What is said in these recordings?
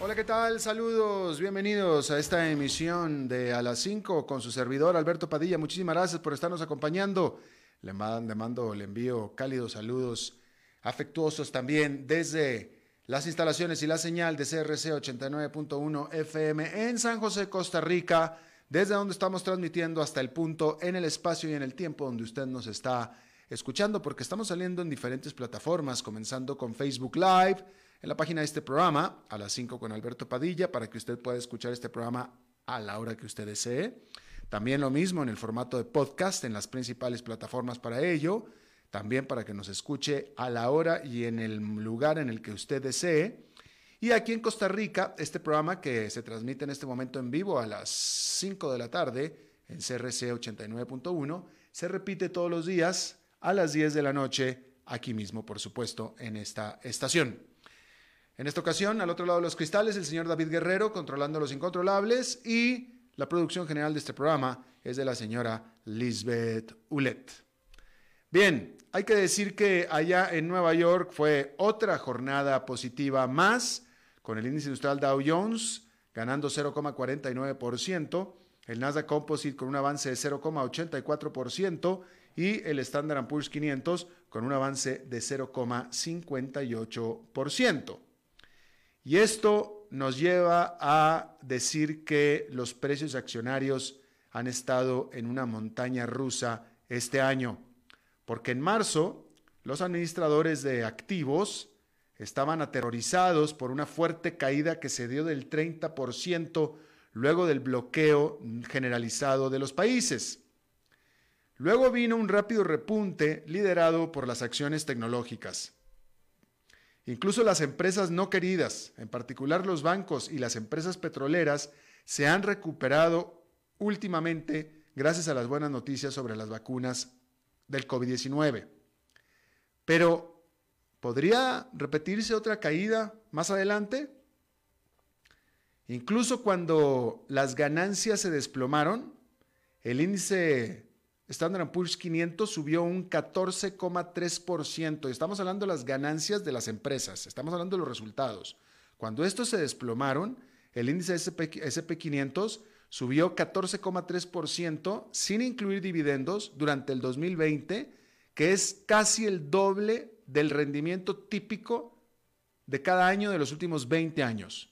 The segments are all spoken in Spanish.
Hola, ¿qué tal? Saludos, bienvenidos a esta emisión de A las 5 con su servidor Alberto Padilla. Muchísimas gracias por estarnos acompañando. Le mando, le envío cálidos saludos afectuosos también desde las instalaciones y la señal de CRC 89.1 FM en San José, Costa Rica, desde donde estamos transmitiendo hasta el punto en el espacio y en el tiempo donde usted nos está escuchando, porque estamos saliendo en diferentes plataformas, comenzando con Facebook Live, en la página de este programa, a las 5 con Alberto Padilla, para que usted pueda escuchar este programa a la hora que usted desee. También lo mismo en el formato de podcast en las principales plataformas para ello. También para que nos escuche a la hora y en el lugar en el que usted desee. Y aquí en Costa Rica, este programa que se transmite en este momento en vivo a las 5 de la tarde en CRC 89.1, se repite todos los días a las 10 de la noche, aquí mismo, por supuesto, en esta estación. En esta ocasión, al otro lado de los cristales, el señor David Guerrero controlando los incontrolables y la producción general de este programa es de la señora Lisbeth Ulet. Bien, hay que decir que allá en Nueva York fue otra jornada positiva más, con el índice industrial Dow Jones ganando 0,49%, el Nasdaq Composite con un avance de 0,84% y el Standard Poor's 500 con un avance de 0,58%. Y esto nos lleva a decir que los precios accionarios han estado en una montaña rusa este año, porque en marzo los administradores de activos estaban aterrorizados por una fuerte caída que se dio del 30% luego del bloqueo generalizado de los países. Luego vino un rápido repunte liderado por las acciones tecnológicas. Incluso las empresas no queridas, en particular los bancos y las empresas petroleras, se han recuperado últimamente gracias a las buenas noticias sobre las vacunas del COVID-19. Pero, ¿podría repetirse otra caída más adelante? Incluso cuando las ganancias se desplomaron, el índice Standard Poor's 500 subió un 14,3%. Estamos hablando de las ganancias de las empresas, estamos hablando de los resultados. Cuando estos se desplomaron, el índice SP, SP 500 subió 14,3% sin incluir dividendos durante el 2020, que es casi el doble del rendimiento típico de cada año de los últimos 20 años.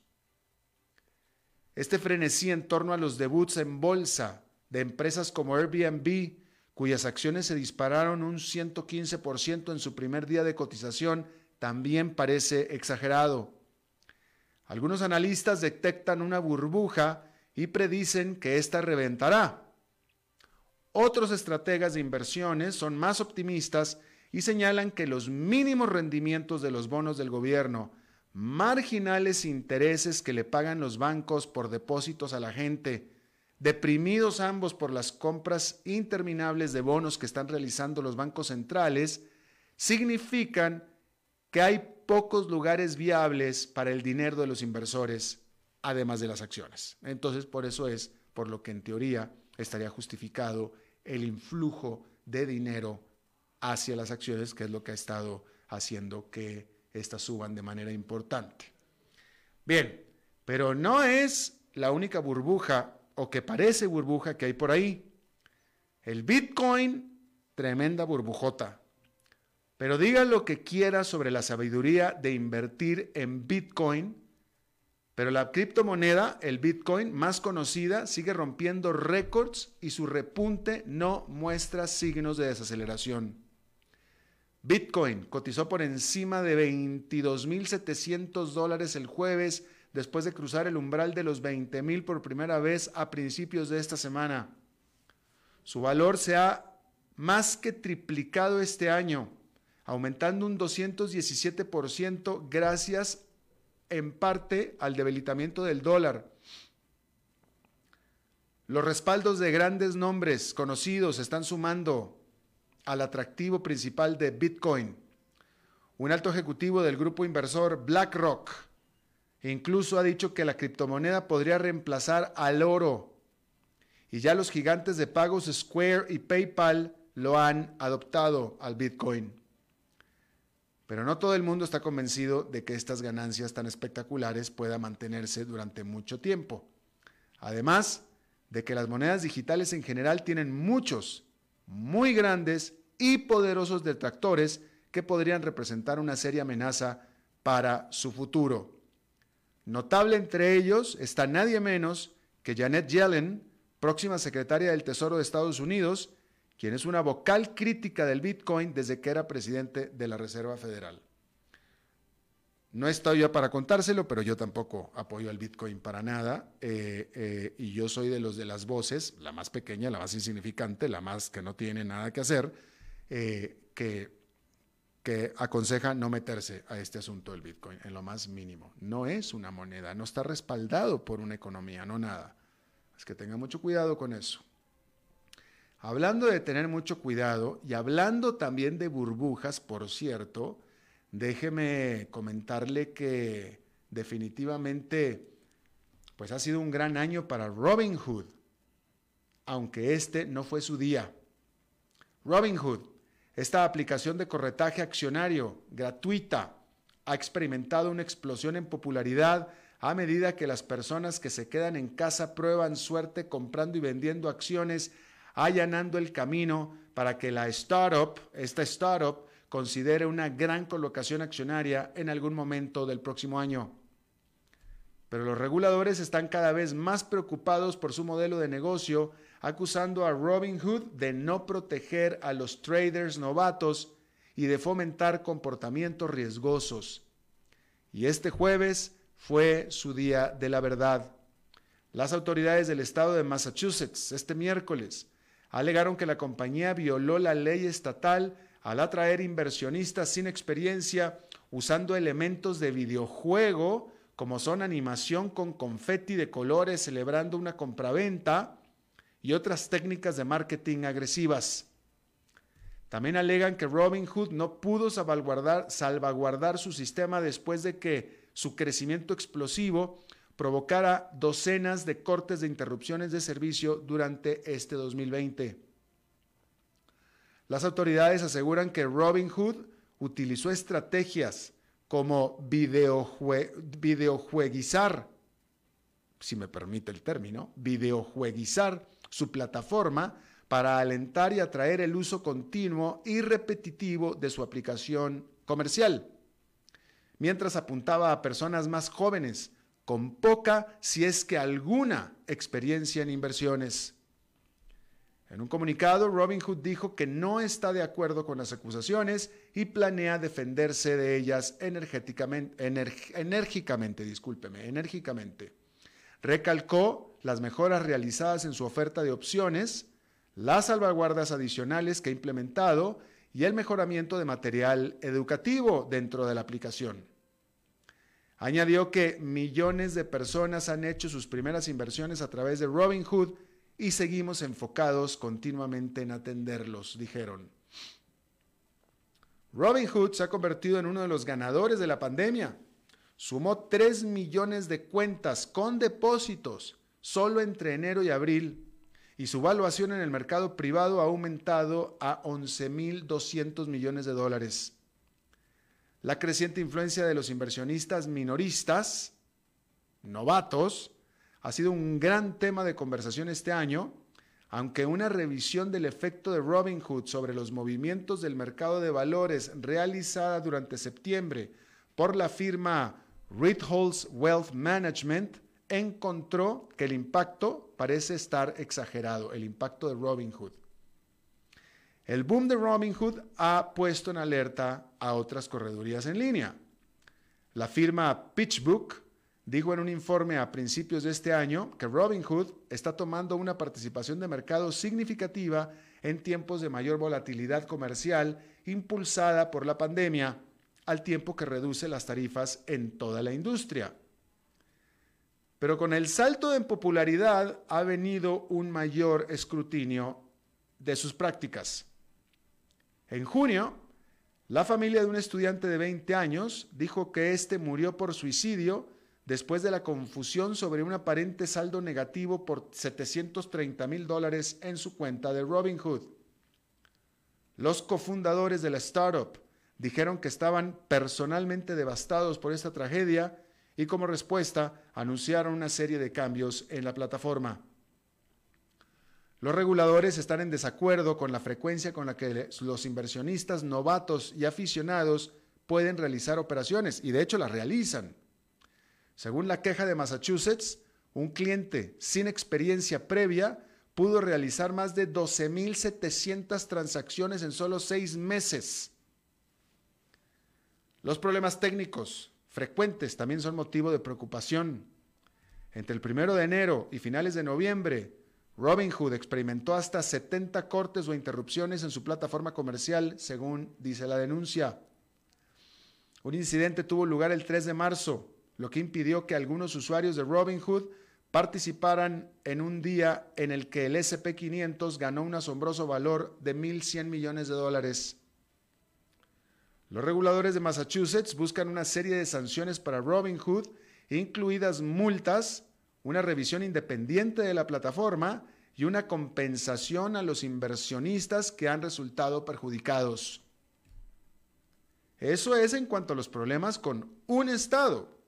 Este frenesí en torno a los debuts en bolsa de empresas como Airbnb, cuyas acciones se dispararon un 115% en su primer día de cotización, también parece exagerado. Algunos analistas detectan una burbuja y predicen que ésta reventará. Otros estrategas de inversiones son más optimistas y señalan que los mínimos rendimientos de los bonos del gobierno, marginales intereses que le pagan los bancos por depósitos a la gente, deprimidos ambos por las compras interminables de bonos que están realizando los bancos centrales, significan que hay pocos lugares viables para el dinero de los inversores, además de las acciones. Entonces, por eso es por lo que en teoría estaría justificado el influjo de dinero hacia las acciones, que es lo que ha estado haciendo que éstas suban de manera importante. Bien, pero no es la única burbuja o que parece burbuja que hay por ahí. El Bitcoin, tremenda burbujota. Pero diga lo que quiera sobre la sabiduría de invertir en Bitcoin, Pero la criptomoneda, el Bitcoin, más conocida, sigue rompiendo récords y su repunte no muestra signos de desaceleración. Bitcoin cotizó por encima de 22.700 dólares el jueves después de cruzar el umbral de los 20.000 por primera vez a principios de esta semana. Su valor se ha más que triplicado este año, aumentando un 217% gracias en parte al debilitamiento del dólar. Los respaldos de grandes nombres conocidos están sumando al atractivo principal de Bitcoin. Un alto ejecutivo del grupo inversor BlackRock incluso ha dicho que la criptomoneda podría reemplazar al oro. Y ya los gigantes de pagos Square y PayPal lo han adoptado al Bitcoin. Pero no todo el mundo está convencido de que estas ganancias tan espectaculares puedan mantenerse durante mucho tiempo. Además de que las monedas digitales en general tienen muchos, muy grandes y poderosos detractores que podrían representar una seria amenaza para su futuro. Notable entre ellos está nadie menos que Janet Yellen, próxima secretaria del Tesoro de Estados Unidos, quien es una vocal crítica del Bitcoin desde que era presidente de la Reserva Federal. No estoy yo para contárselo, pero yo tampoco apoyo al Bitcoin para nada. Eh, eh, y yo soy de los de las voces, la más pequeña, la más insignificante, la más que no tiene nada que hacer, eh, que, que aconseja no meterse a este asunto del Bitcoin en lo más mínimo. No es una moneda, no está respaldado por una economía, no nada. Es que tenga mucho cuidado con eso. Hablando de tener mucho cuidado y hablando también de burbujas, por cierto, déjeme comentarle que definitivamente pues ha sido un gran año para Robinhood, aunque este no fue su día. Robinhood, esta aplicación de corretaje accionario gratuita, ha experimentado una explosión en popularidad a medida que las personas que se quedan en casa prueban suerte comprando y vendiendo acciones allanando el camino para que la startup, esta startup, considere una gran colocación accionaria en algún momento del próximo año. Pero los reguladores están cada vez más preocupados por su modelo de negocio, acusando a Robinhood de no proteger a los traders novatos y de fomentar comportamientos riesgosos. Y este jueves fue su día de la verdad. Las autoridades del estado de Massachusetts este miércoles alegaron que la compañía violó la ley estatal al atraer inversionistas sin experiencia usando elementos de videojuego como son animación con confeti de colores celebrando una compraventa y otras técnicas de marketing agresivas. También alegan que Robinhood no pudo salvaguardar, su sistema después de que su crecimiento explosivo provocara docenas de cortes de interrupciones de servicio durante este 2020. Las autoridades aseguran que Robinhood utilizó estrategias como videojueguizar, si me permite el término, videojueguizar su plataforma para alentar y atraer el uso continuo y repetitivo de su aplicación comercial, mientras apuntaba a personas más jóvenes con poca, si es que alguna, experiencia en inversiones. En un comunicado, Robinhood dijo que no está de acuerdo con las acusaciones y planea defenderse de ellas enérgicamente, enérgicamente, discúlpeme, enérgicamente. Recalcó las mejoras realizadas en su oferta de opciones, las salvaguardas adicionales que ha implementado y el mejoramiento de material educativo dentro de la aplicación. Añadió que millones de personas han hecho sus primeras inversiones a través de Robinhood y seguimos enfocados continuamente en atenderlos, dijeron. Robinhood se ha convertido en uno de los ganadores de la pandemia. Sumó 3 millones de cuentas con depósitos solo entre enero y abril y su valuación en el mercado privado ha aumentado a 11.200 millones de dólares. La creciente influencia de los inversionistas minoristas, novatos, ha sido un gran tema de conversación este año, aunque una revisión del efecto de Robinhood sobre los movimientos del mercado de valores realizada durante septiembre por la firma Ritholtz Wealth Management encontró que el impacto parece estar exagerado, el impacto de Robinhood. El boom de Robinhood ha puesto en alerta a otras corredurías en línea. La firma PitchBook dijo en un informe a principios de este año que Robinhood está tomando una participación de mercado significativa en tiempos de mayor volatilidad comercial impulsada por la pandemia, al tiempo que reduce las tarifas en toda la industria. Pero con el salto en popularidad ha venido un mayor escrutinio de sus prácticas. En junio, la familia de un estudiante de 20 años dijo que éste murió por suicidio después de la confusión sobre un aparente saldo negativo por 730 mil dólares en su cuenta de Robinhood. Los cofundadores de la startup dijeron que estaban personalmente devastados por esta tragedia y como respuesta anunciaron una serie de cambios en la plataforma. Los reguladores están en desacuerdo con la frecuencia con la que los inversionistas novatos y aficionados pueden realizar operaciones y de hecho las realizan. Según la queja de Massachusetts, un cliente sin experiencia previa pudo realizar más de 12.700 transacciones en solo seis meses. Los problemas técnicos frecuentes también son motivo de preocupación. Entre el primero de enero y finales de noviembre, Robinhood experimentó hasta 70 cortes o interrupciones en su plataforma comercial, según dice la denuncia. Un incidente tuvo lugar el 3 de marzo, lo que impidió que algunos usuarios de Robinhood participaran en un día en el que el SP500 ganó un asombroso valor de 1.100 millones de dólares. Los reguladores de Massachusetts buscan una serie de sanciones para Robinhood, incluidas multas una revisión independiente de la plataforma y una compensación a los inversionistas que han resultado perjudicados. Eso es en cuanto a los problemas con un estado,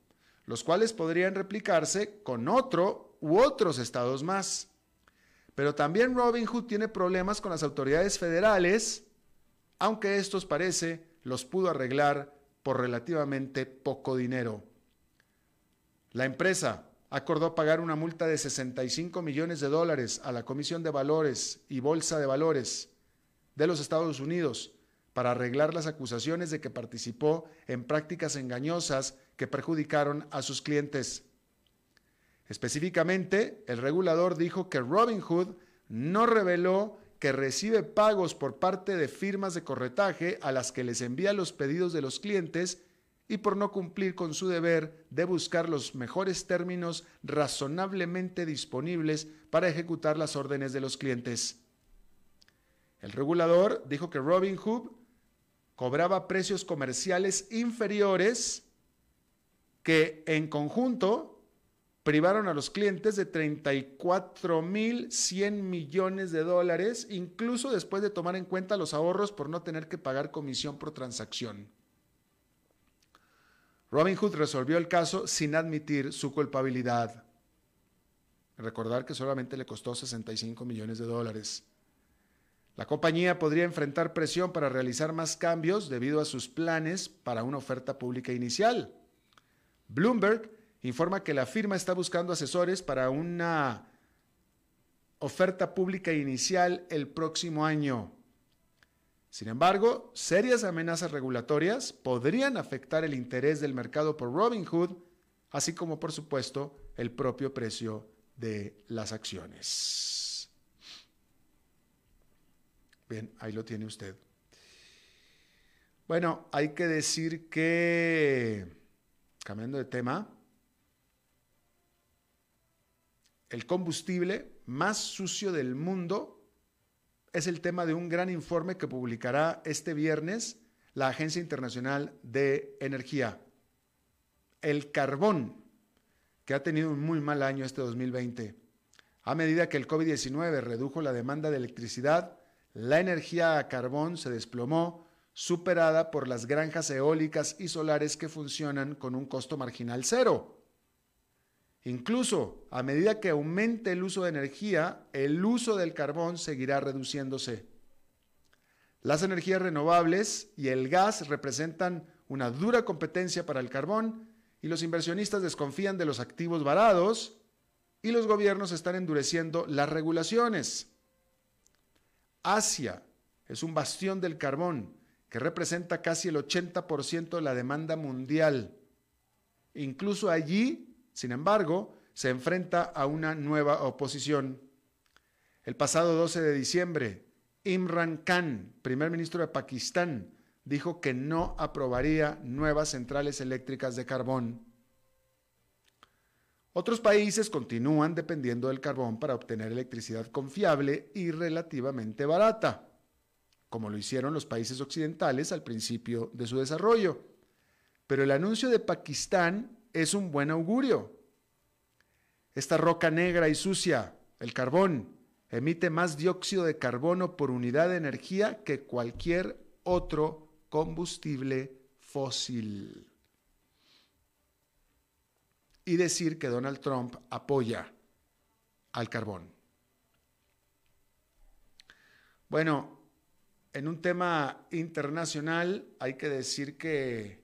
los cuales podrían replicarse con otro u otros estados más. Pero también Robinhood tiene problemas con las autoridades federales, aunque estos parece los pudo arreglar por relativamente poco dinero. La empresa acordó pagar una multa de 65 millones de dólares a la Comisión de Valores y Bolsa de Valores de los Estados Unidos para arreglar las acusaciones de que participó en prácticas engañosas que perjudicaron a sus clientes. Específicamente, el regulador dijo que Robinhood no reveló que recibe pagos por parte de firmas de corretaje a las que les envía los pedidos de los clientes y por no cumplir con su deber de buscar los mejores términos razonablemente disponibles para ejecutar las órdenes de los clientes. El regulador dijo que Robinhood cobraba precios comerciales inferiores que en conjunto privaron a los clientes de 34.100 millones de dólares, incluso después de tomar en cuenta los ahorros por no tener que pagar comisión por transacción. Robinhood resolvió el caso sin admitir su culpabilidad. Recordar que solamente le costó 65 millones de dólares. La compañía podría enfrentar presión para realizar más cambios debido a sus planes para una oferta pública inicial. Bloomberg informa que la firma está buscando asesores para una oferta pública inicial el próximo año. Sin embargo, serias amenazas regulatorias podrían afectar el interés del mercado por Robinhood, así como por supuesto el propio precio de las acciones. Bien, ahí lo tiene usted. Bueno, hay que decir que, cambiando de tema, el combustible más sucio del mundo es el tema de un gran informe que publicará este viernes la Agencia Internacional de Energía. El carbón, que ha tenido un muy mal año este 2020. A medida que el COVID-19 redujo la demanda de electricidad, la energía a carbón se desplomó, superada por las granjas eólicas y solares que funcionan con un costo marginal cero. Incluso a medida que aumente el uso de energía, el uso del carbón seguirá reduciéndose. Las energías renovables y el gas representan una dura competencia para el carbón y los inversionistas desconfían de los activos varados y los gobiernos están endureciendo las regulaciones. Asia es un bastión del carbón que representa casi el 80% de la demanda mundial. Incluso allí, sin embargo, se enfrenta a una nueva oposición. El pasado 12 de diciembre, Imran Khan, primer ministro de Pakistán, dijo que no aprobaría nuevas centrales eléctricas de carbón. Otros países continúan dependiendo del carbón para obtener electricidad confiable y relativamente barata, como lo hicieron los países occidentales al principio de su desarrollo. Pero el anuncio de Pakistán es un buen augurio. Esta roca negra y sucia, el carbón, emite más dióxido de carbono por unidad de energía que cualquier otro combustible fósil. Y decir que Donald Trump apoya al carbón. Bueno, en un tema internacional hay que decir que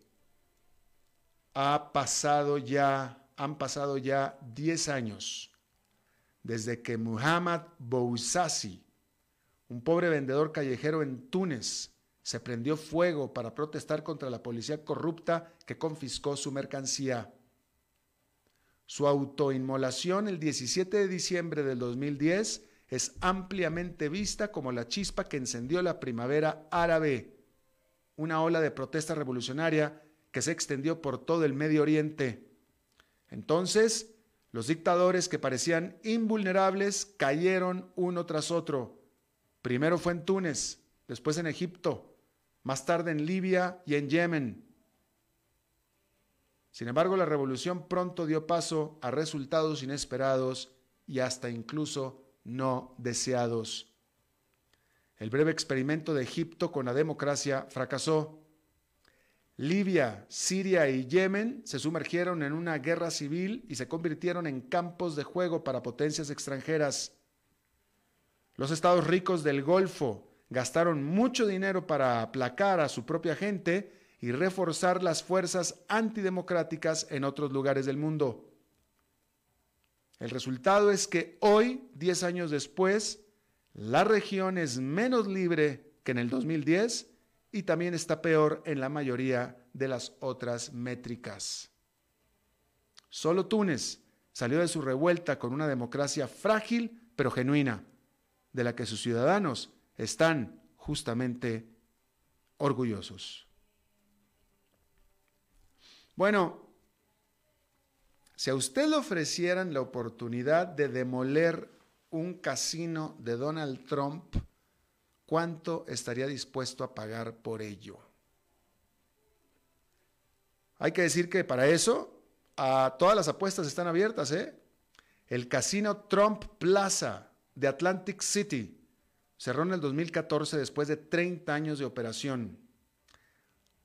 ha pasado ya, han pasado ya 10 años desde que Muhammad Bouzazi, un pobre vendedor callejero en Túnez, se prendió fuego para protestar contra la policía corrupta que confiscó su mercancía. Su autoinmolación el 17 de diciembre del 2010 es ampliamente vista como la chispa que encendió la primavera árabe, una ola de protesta revolucionaria que se extendió por todo el Medio Oriente. Entonces, los dictadores que parecían invulnerables cayeron uno tras otro. Primero fue en Túnez, después en Egipto, más tarde en Libia y en Yemen. Sin embargo, la revolución pronto dio paso a resultados inesperados y hasta incluso no deseados. El breve experimento de Egipto con la democracia fracasó. Libia, Siria y Yemen se sumergieron en una guerra civil y se convirtieron en campos de juego para potencias extranjeras. Los estados ricos del Golfo gastaron mucho dinero para aplacar a su propia gente y reforzar las fuerzas antidemocráticas en otros lugares del mundo. El resultado es que hoy, 10 años después, la región es menos libre que en el 2010 y también está peor en la mayoría de las otras métricas. Solo Túnez salió de su revuelta con una democracia frágil pero genuina, de la que sus ciudadanos están justamente orgullosos. Bueno, si a usted le ofrecieran la oportunidad de demoler un casino de Donald Trump, ¿cuánto estaría dispuesto a pagar por ello? Hay que decir que para eso a todas las apuestas están abiertas. ¿eh? El casino Trump Plaza de Atlantic City cerró en el 2014 después de 30 años de operación.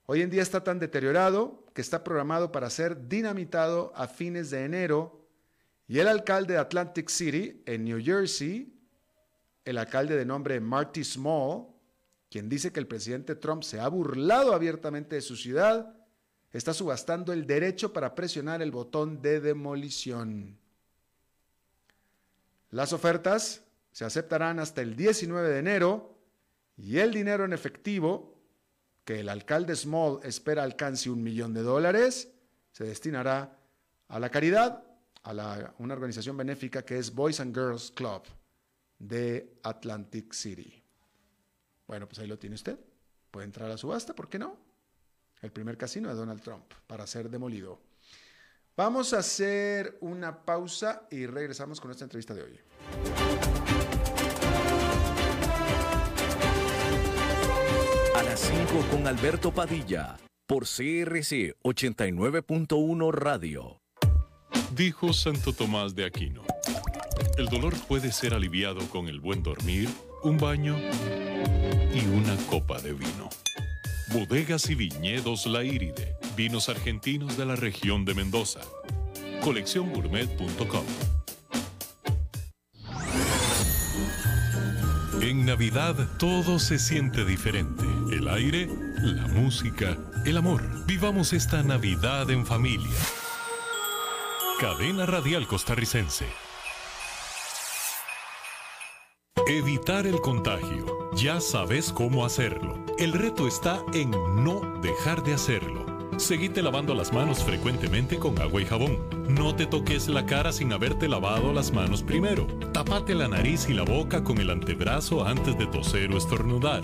Hoy en día está tan deteriorado que está programado para ser dinamitado a fines de enero y el alcalde de Atlantic City, en New Jersey, el alcalde de nombre Marty Small, quien dice que el presidente Trump se ha burlado abiertamente de su ciudad, está subastando el derecho para presionar el botón de demolición. Las ofertas se aceptarán hasta el 19 de enero y el dinero en efectivo, que el alcalde Small espera alcance un millón de dólares, se destinará a la caridad, a una organización benéfica que es Boys and Girls Club de Atlantic City. Bueno, pues ahí lo tiene usted. Puede entrar a la subasta, ¿por qué no? El primer casino de Donald Trump para ser demolido. Vamos a hacer una pausa y regresamos con esta entrevista de hoy. A las 5 con Alberto Padilla por CRC 89.1 Radio. Dijo Santo Tomás de Aquino. El dolor puede ser aliviado con el buen dormir, un baño y una copa de vino. Bodegas y viñedos La Iride, vinos argentinos de la región de Mendoza. Colecciongourmet.com En Navidad todo se siente diferente. El aire, la música, el amor. Vivamos esta Navidad en familia Cadena Radial Costarricense. Evitar el contagio. Ya sabes cómo hacerlo. El reto está en no dejar de hacerlo. Seguite lavando las manos frecuentemente con agua y jabón. No te toques la cara sin haberte lavado las manos primero. Tapate la nariz y la boca con el antebrazo antes de toser o estornudar.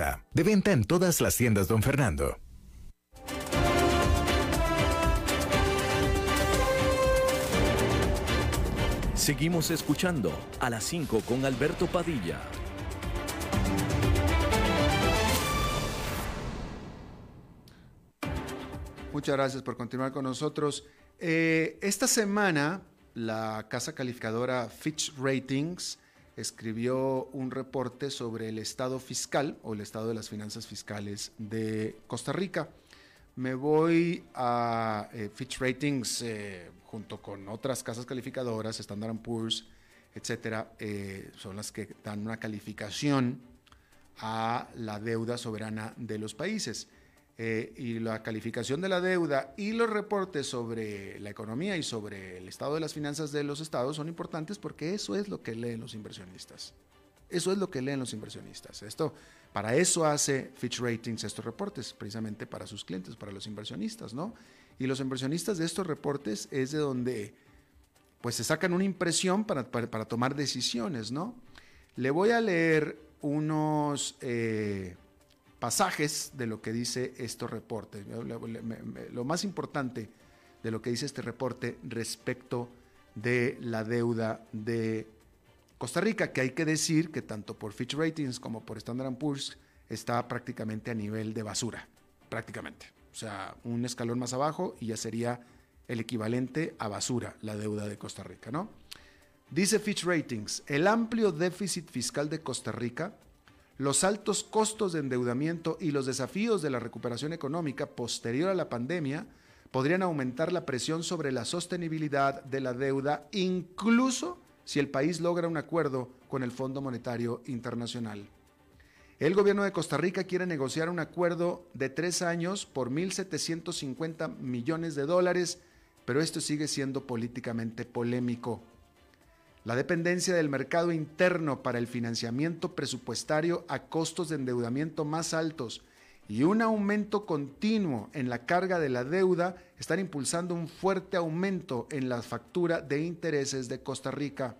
De venta en todas las tiendas, don Fernando. Seguimos escuchando a las 5 con Alberto Padilla. Muchas gracias por continuar con nosotros. Eh, esta semana, la casa calificadora Fitch Ratings escribió un reporte sobre el estado fiscal o el estado de las finanzas fiscales de Costa Rica. Me voy a eh, Fitch Ratings eh, junto con otras casas calificadoras, Standard Poor's, etcétera, eh, son las que dan una calificación a la deuda soberana de los países. Eh, y la calificación de la deuda y los reportes sobre la economía y sobre el estado de las finanzas de los estados son importantes porque eso es lo que leen los inversionistas. Eso es lo que leen los inversionistas. Esto, para eso hace Fitch Ratings estos reportes, precisamente para sus clientes, para los inversionistas, ¿no? Y los inversionistas de estos reportes es de donde pues se sacan una impresión para, para, tomar decisiones, ¿no? Le voy a leer unos eh, pasajes de lo que dice estos reportes. Lo más importante de lo que dice este reporte respecto de la deuda de Costa Rica, que hay que decir que tanto por Fitch Ratings como por Standard Poor's está prácticamente a nivel de basura, prácticamente. O sea, un escalón más abajo y ya sería el equivalente a basura la deuda de Costa Rica, ¿no? Dice Fitch Ratings, el amplio déficit fiscal de Costa Rica los altos costos de endeudamiento y los desafíos de la recuperación económica posterior a la pandemia podrían aumentar la presión sobre la sostenibilidad de la deuda, incluso si el país logra un acuerdo con el Fondo Monetario Internacional. El gobierno de Costa Rica quiere negociar un acuerdo de tres años por 1.750 millones de dólares, pero esto sigue siendo políticamente polémico. La dependencia del mercado interno para el financiamiento presupuestario a costos de endeudamiento más altos y un aumento continuo en la carga de la deuda están impulsando un fuerte aumento en la factura de intereses de Costa Rica.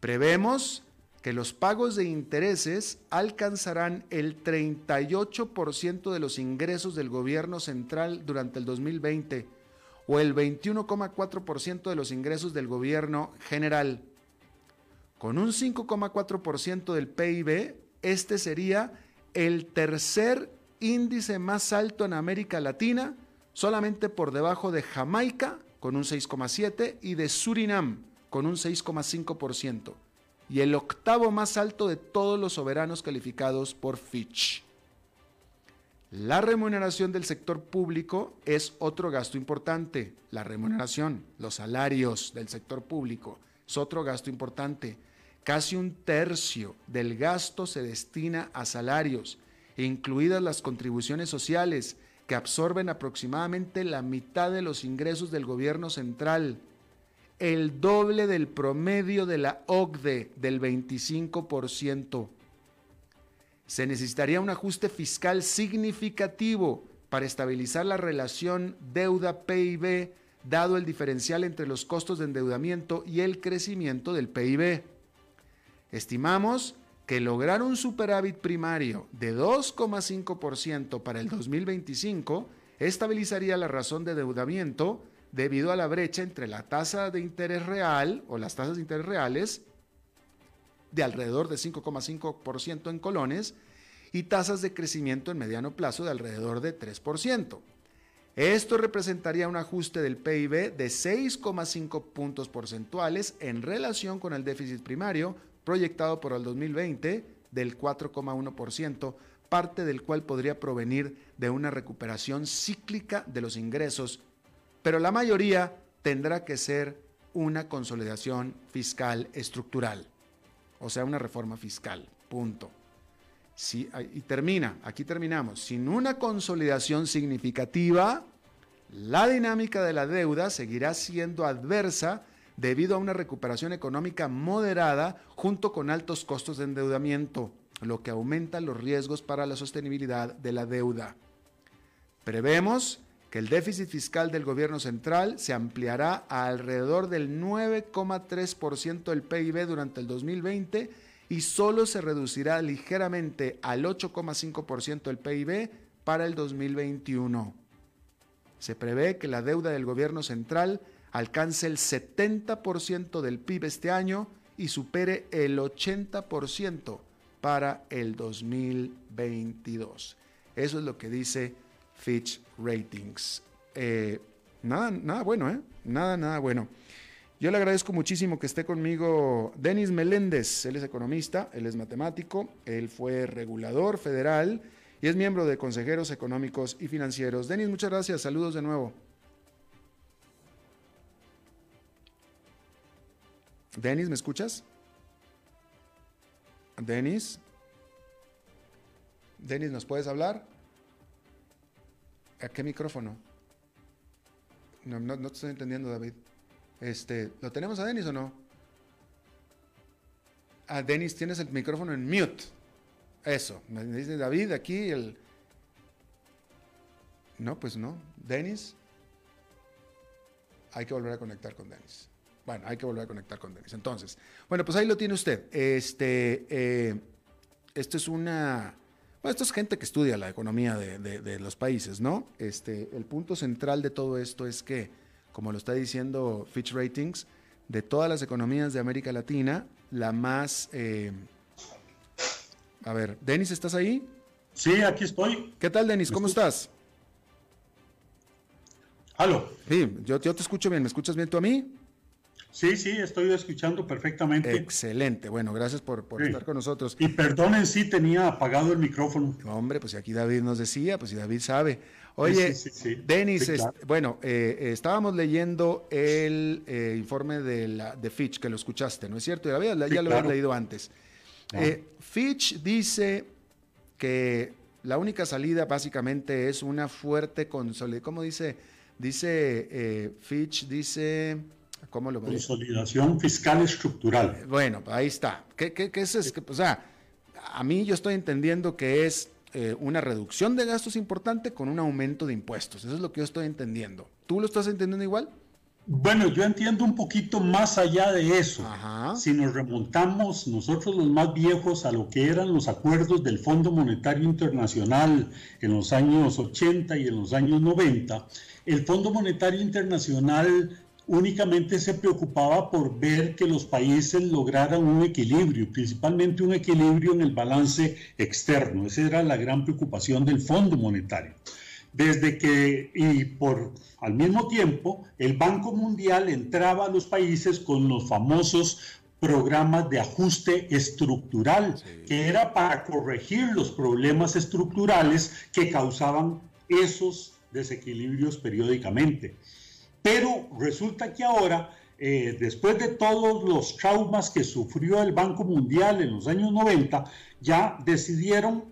Prevemos que los pagos de intereses alcanzarán el 38% de los ingresos del gobierno central durante el 2020 o el 21,4% de los ingresos del gobierno general. Con un 5,4% del PIB, este sería el tercer índice más alto en América Latina, solamente por debajo de Jamaica, con un 6,7%, y de Surinam, con un 6,5%, y el octavo más alto de todos los soberanos calificados por Fitch. La remuneración del sector público es otro gasto importante. La remuneración, los salarios del sector público es otro gasto importante. Casi un tercio del gasto se destina a salarios, incluidas las contribuciones sociales, que absorben aproximadamente la mitad de los ingresos del gobierno central, el doble del promedio de la OCDE del 25%. Se necesitaría un ajuste fiscal significativo para estabilizar la relación deuda-PIB, dado el diferencial entre los costos de endeudamiento y el crecimiento del PIB. Estimamos que lograr un superávit primario de 2,5% para el 2025 estabilizaría la razón de endeudamiento debido a la brecha entre la tasa de interés real o las tasas de interés reales de alrededor de 5,5% en colones y tasas de crecimiento en mediano plazo de alrededor de 3%. Esto representaría un ajuste del PIB de 6,5 puntos porcentuales en relación con el déficit primario proyectado por el 2020 del 4,1%, parte del cual podría provenir de una recuperación cíclica de los ingresos, pero la mayoría tendrá que ser una consolidación fiscal estructural, o sea, una reforma fiscal, punto. y termina, aquí terminamos, sin una consolidación significativa, la dinámica de la deuda seguirá siendo adversa debido a una recuperación económica moderada junto con altos costos de endeudamiento, lo que aumenta los riesgos para la sostenibilidad de la deuda. Prevemos que el déficit fiscal del gobierno central se ampliará a alrededor del 9,3% del PIB durante el 2020 y solo se reducirá ligeramente al 8,5% del PIB para el 2021. Se prevé que la deuda del gobierno central alcance el 70% del PIB este año y supere el 80% para el 2022. Eso es lo que dice Fitch Ratings. Eh, nada, nada bueno, ¿eh? Nada, nada bueno. Yo le agradezco muchísimo que esté conmigo Denis Meléndez. Él es economista, él es matemático, él fue regulador federal y es miembro de consejeros económicos y financieros. Denis, muchas gracias. Saludos de nuevo. Denis, ¿me escuchas? Denis. Denis, ¿nos puedes hablar? ¿A qué micrófono? No, no, te estoy entendiendo, David. Este, ¿Lo tenemos a Denis o no? A ah, Denis, tienes el micrófono en mute. Eso, me dice David aquí el... No, pues no. Denis. Hay que volver a conectar con Denis. Bueno, hay que volver a conectar con Denis. Entonces, bueno, pues ahí lo tiene usted. Este, eh, esto es una, bueno, esto es gente que estudia la economía de, los países, ¿no? Este, el punto central de todo esto es que, como lo está diciendo Fitch Ratings, de todas las economías de América Latina, la más, eh, a ver, Denis, ¿estás ahí? Sí, aquí estoy. ¿Qué tal, Denis? ¿Cómo estás? Aló. Sí, yo, yo te escucho bien. ¿Me escuchas bien tú a mí? Sí, sí, estoy escuchando perfectamente. Excelente, bueno, gracias por, estar con nosotros. Y perdonen si tenía apagado el micrófono. Hombre, pues aquí David nos decía, pues si David sabe. Oye, Denis, bueno, eh, estábamos leyendo el eh, informe de, la, de Fitch, que lo escuchaste, ¿no es cierto? Ya, ya lo habías leído antes. Ah. Eh, Fitch dice que la única salida básicamente es una fuerte consolidación. ¿Cómo dice? Dice Fitch, dice ¿Cómo lo Consolidación fiscal estructural. Bueno, ahí está. ¿Qué, qué, qué es eso? O sea, a mí yo estoy entendiendo que es eh, una reducción de gastos importante con un aumento de impuestos. Eso es lo que yo estoy entendiendo. ¿Tú lo estás entendiendo igual? Bueno, yo entiendo un poquito más allá de eso. Si nos remontamos nosotros los más viejos a lo que eran los acuerdos del Fondo Monetario Internacional en los años 80 y en los años 90, el Fondo Monetario Internacional únicamente se preocupaba por ver que los países lograran un equilibrio, principalmente un equilibrio en el balance externo. Esa era la gran preocupación del Fondo Monetario. Desde que, y por al mismo tiempo, el Banco Mundial entraba a los países con los famosos programas de ajuste estructural, que era para corregir los problemas estructurales que causaban esos desequilibrios periódicamente. Pero resulta que ahora, eh, después de todos los traumas que sufrió el Banco Mundial en los años 90, ya decidieron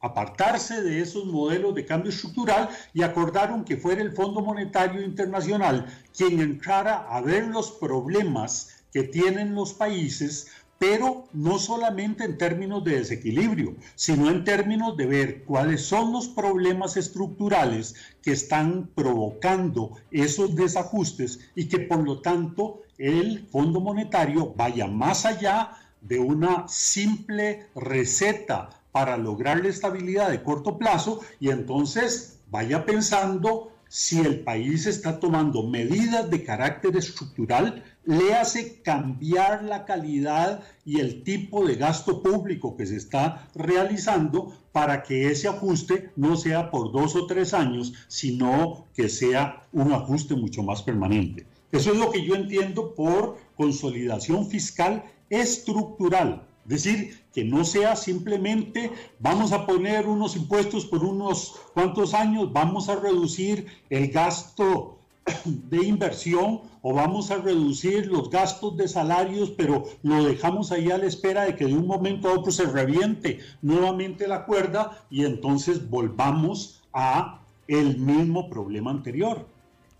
apartarse de esos modelos de cambio estructural y acordaron que fuera el Fondo Monetario Internacional quien entrara a ver los problemas que tienen los países pero no solamente en términos de desequilibrio, sino en términos de ver cuáles son los problemas estructurales que están provocando esos desajustes y que por lo tanto el Fondo Monetario vaya más allá de una simple receta para lograr la estabilidad de corto plazo y entonces vaya pensando si el país está tomando medidas de carácter estructural, le hace cambiar la calidad y el tipo de gasto público que se está realizando para que ese ajuste no sea por dos o tres años, sino que sea un ajuste mucho más permanente. Eso es lo que yo entiendo por consolidación fiscal estructural. Decir, que no sea simplemente vamos a poner unos impuestos por unos cuantos años, vamos a reducir el gasto de inversión o vamos a reducir los gastos de salarios, pero lo dejamos ahí a la espera de que de un momento a otro se reviente nuevamente la cuerda y entonces volvamos a el mismo problema anterior.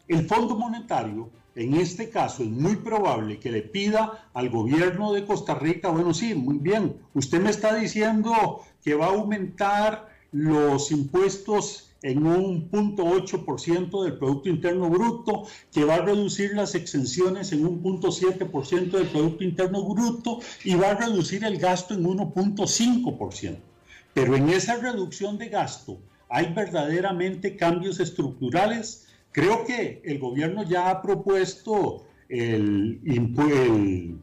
El Fondo Monetario en este caso es muy probable que le pida al gobierno de Costa Rica, bueno, sí, muy bien, usted me está diciendo que va a aumentar los impuestos en un punto 8% del Producto Interno Bruto, que va a reducir las exenciones en un punto 7% del Producto Interno Bruto y va a reducir el gasto en 1.5%. Pero en esa reducción de gasto hay verdaderamente cambios estructurales Creo que el gobierno ya ha propuesto el,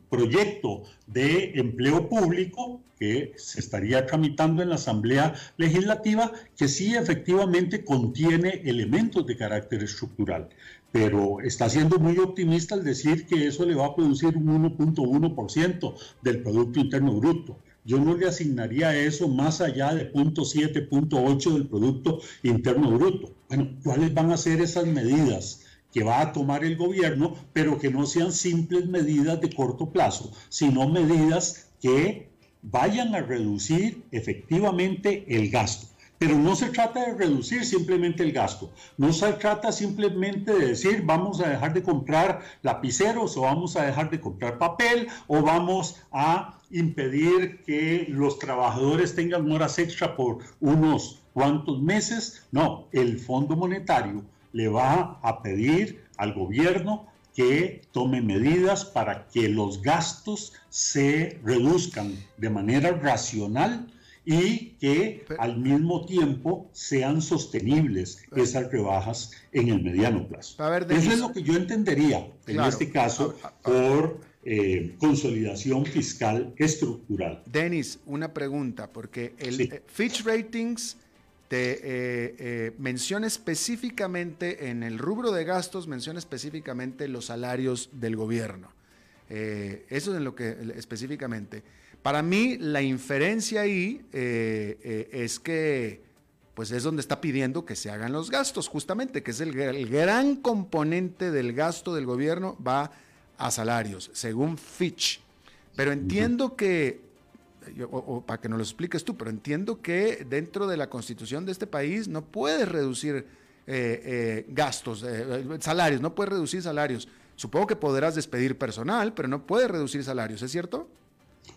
proyecto de empleo público que se estaría tramitando en la Asamblea Legislativa, que sí efectivamente contiene elementos de carácter estructural, pero está siendo muy optimista al decir que eso le va a producir un 1.1% del Producto Interno Bruto yo no le asignaría eso más allá de 0.7, 0.8 del Producto Interno Bruto. Bueno, ¿cuáles van a ser esas medidas? que va a tomar el gobierno, pero que no sean simples medidas de corto plazo, sino medidas que vayan a reducir efectivamente el gasto. Pero no se trata de reducir simplemente el gasto, no se trata simplemente de decir vamos a dejar de comprar lapiceros o vamos a dejar de comprar papel o vamos a impedir que los trabajadores tengan horas extra por unos cuantos meses. No, el Fondo Monetario le va a pedir al gobierno que tome medidas para que los gastos se reduzcan de manera racional y que al mismo tiempo sean sostenibles esas rebajas en el mediano plazo. Eso es lo que yo entendería en este caso por eh, consolidación fiscal estructural. Denis, una pregunta, porque el eh, Fitch Ratings te eh, menciona específicamente en el rubro de gastos, menciona específicamente los salarios del gobierno. eso es en lo que específicamente. Para mí, la inferencia ahí eh, eh, es que pues es donde está pidiendo que se hagan los gastos, justamente, que es el, gran componente del gasto del gobierno, va a salarios, según Fitch. Pero entiendo que, o, para que nos lo expliques tú, pero entiendo que dentro de la constitución de este país no puedes reducir eh, gastos, salarios, no puedes reducir salarios. Supongo que podrás despedir personal, pero no puedes reducir salarios, ¿es cierto?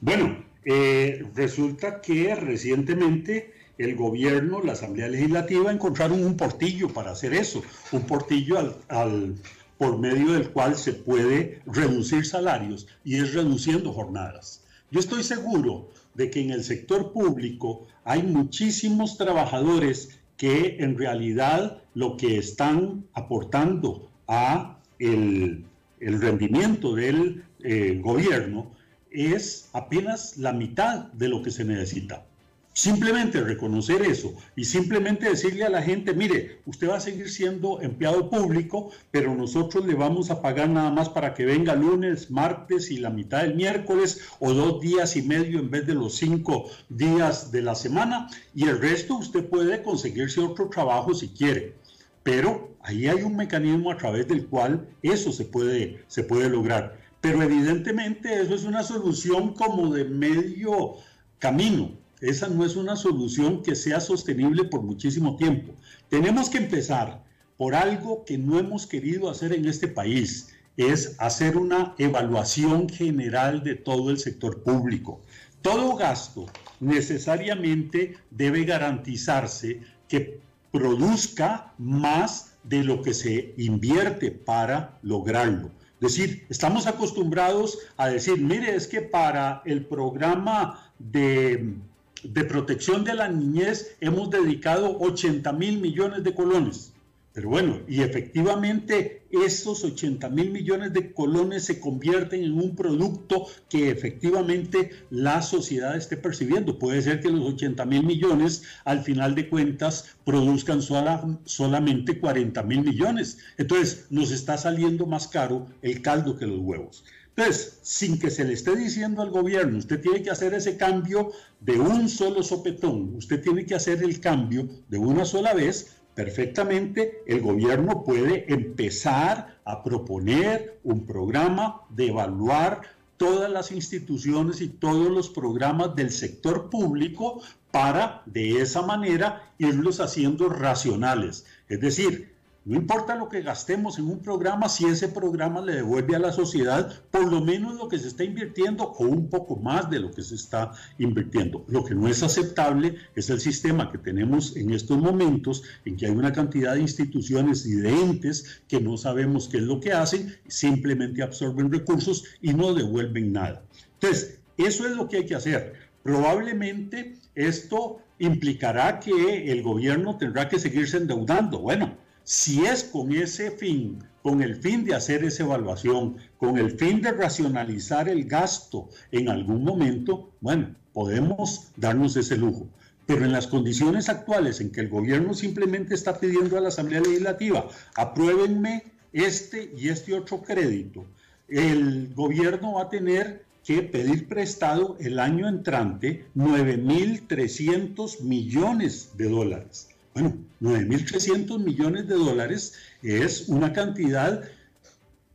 Bueno, eh, resulta que recientemente el gobierno, la Asamblea Legislativa encontraron un portillo para hacer eso, un portillo al, por medio del cual se puede reducir salarios y es reduciendo jornadas. Yo estoy seguro de que en el sector público hay muchísimos trabajadores que en realidad lo que están aportando a el, rendimiento del eh, gobierno es apenas la mitad de lo que se necesita. Simplemente reconocer eso y simplemente decirle a la gente, mire, usted va a seguir siendo empleado público, pero nosotros le vamos a pagar nada más para que venga lunes, martes y la mitad del miércoles o dos días y medio en vez de los cinco días de la semana y el resto usted puede conseguirse otro trabajo si quiere. Pero ahí hay un mecanismo a través del cual eso se puede, se puede lograr. Pero evidentemente eso es una solución como de medio camino. Esa no es una solución que sea sostenible por muchísimo tiempo. Tenemos que empezar por algo que no hemos querido hacer en este país, es hacer una evaluación general de todo el sector público. Todo gasto necesariamente debe garantizarse que produzca más de lo que se invierte para lograrlo. Es decir, estamos acostumbrados a decir, mire, es que para el programa de, de protección de la niñez hemos dedicado 80 mil millones de colones. Pero bueno, y efectivamente esos 80 mil millones de colones se convierten en un producto que efectivamente la sociedad esté percibiendo. Puede ser que los 80 mil millones al final de cuentas produzcan solamente 40 mil millones. Entonces nos está saliendo más caro el caldo que los huevos. Entonces, sin que se le esté diciendo al gobierno, usted tiene que hacer ese cambio de un solo sopetón, usted tiene que hacer el cambio de una sola vez, perfectamente el gobierno puede empezar a proponer un programa de evaluar todas las instituciones y todos los programas del sector público para de esa manera irlos haciendo racionales. Es decir, no importa lo que gastemos en un programa, si ese programa le devuelve a la sociedad por lo menos lo que se está invirtiendo o un poco más de lo que se está invirtiendo. Lo que no es aceptable es el sistema que tenemos en estos momentos, en que hay una cantidad de instituciones y de entes que no sabemos qué es lo que hacen, simplemente absorben recursos y no devuelven nada. Entonces, eso es lo que hay que hacer. Probablemente esto implicará que el gobierno tendrá que seguirse endeudando. Bueno, si es con ese fin, con el fin de hacer esa evaluación, con el fin de racionalizar el gasto en algún momento, bueno, podemos darnos ese lujo. Pero en las condiciones actuales en que el gobierno simplemente está pidiendo a la Asamblea Legislativa, apruébenme este y este otro crédito, el gobierno va a tener que pedir prestado el año entrante 9.300 millones de dólares. Bueno, 9.300 millones de dólares es una cantidad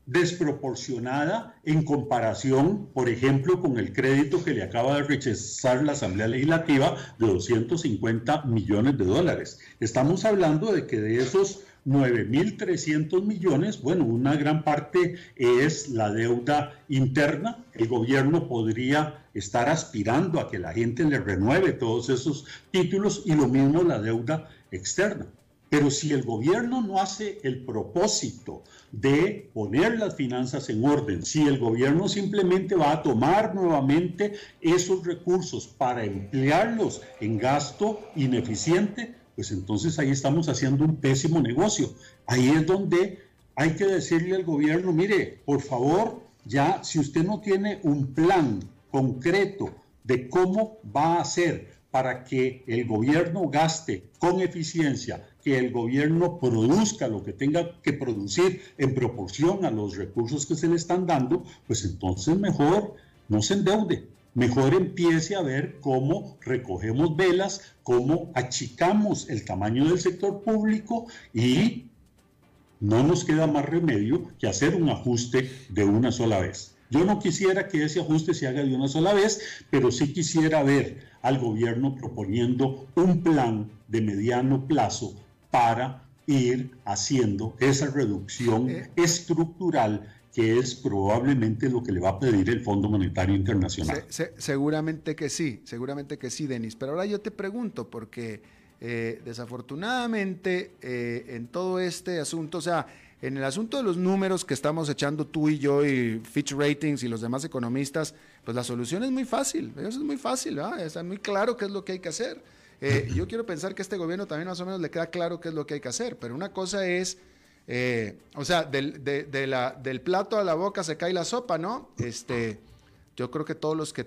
desproporcionada en comparación, por ejemplo, con el crédito que le acaba de rechazar la Asamblea Legislativa de 250 millones de dólares. Estamos hablando de que de esos 9.300 millones, bueno, una gran parte es la deuda interna. El gobierno podría estar aspirando a que la gente le renueve todos esos títulos y lo mismo la deuda externa. Pero si el gobierno no hace el propósito de poner las finanzas en orden, si el gobierno simplemente va a tomar nuevamente esos recursos para emplearlos en gasto ineficiente, pues entonces ahí estamos haciendo un pésimo negocio. Ahí es donde hay que decirle al gobierno, mire, por favor, ya si usted no tiene un plan concreto de cómo va a hacer para que el gobierno gaste con eficiencia, que el gobierno produzca lo que tenga que producir en proporción a los recursos que se le están dando, pues entonces mejor no se endeude, mejor empiece a ver cómo recogemos velas, cómo achicamos el tamaño del sector público y no nos queda más remedio que hacer un ajuste de una sola vez. Yo no quisiera que ese ajuste se haga de una sola vez, pero sí quisiera ver al gobierno proponiendo un plan de mediano plazo para ir haciendo esa reducción eh. estructural que es probablemente lo que le va a pedir el Fondo Monetario Internacional. seguramente que sí, seguramente que sí, Denis. Pero ahora yo te pregunto, porque eh, desafortunadamente eh, en todo este asunto, o sea, en el asunto de los números que estamos echando tú y yo y Fitch Ratings y los demás economistas, pues la solución es muy fácil, eso es muy fácil, está muy claro qué es lo que hay que hacer. Eh, yo quiero pensar que este gobierno también más o menos le queda claro qué es lo que hay que hacer, pero una cosa es, eh, o sea, del, de, la, del plato a la boca se cae la sopa, ¿no? Este, yo creo que todos los que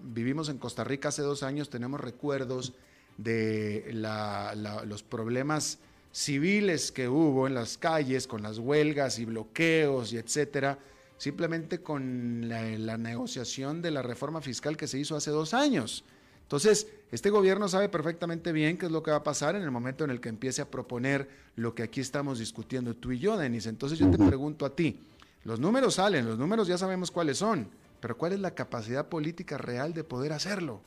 vivimos en Costa Rica hace dos años tenemos recuerdos de los problemas civiles que hubo en las calles con las huelgas y bloqueos y etcétera, simplemente con la, negociación de la reforma fiscal que se hizo hace dos años. Entonces, este gobierno sabe perfectamente bien qué es lo que va a pasar en el momento en el que empiece a proponer lo que aquí estamos discutiendo tú y yo, Denis. Entonces yo te pregunto a ti, los números salen, los números ya sabemos cuáles son, pero ¿cuál es la capacidad política real de poder hacerlo?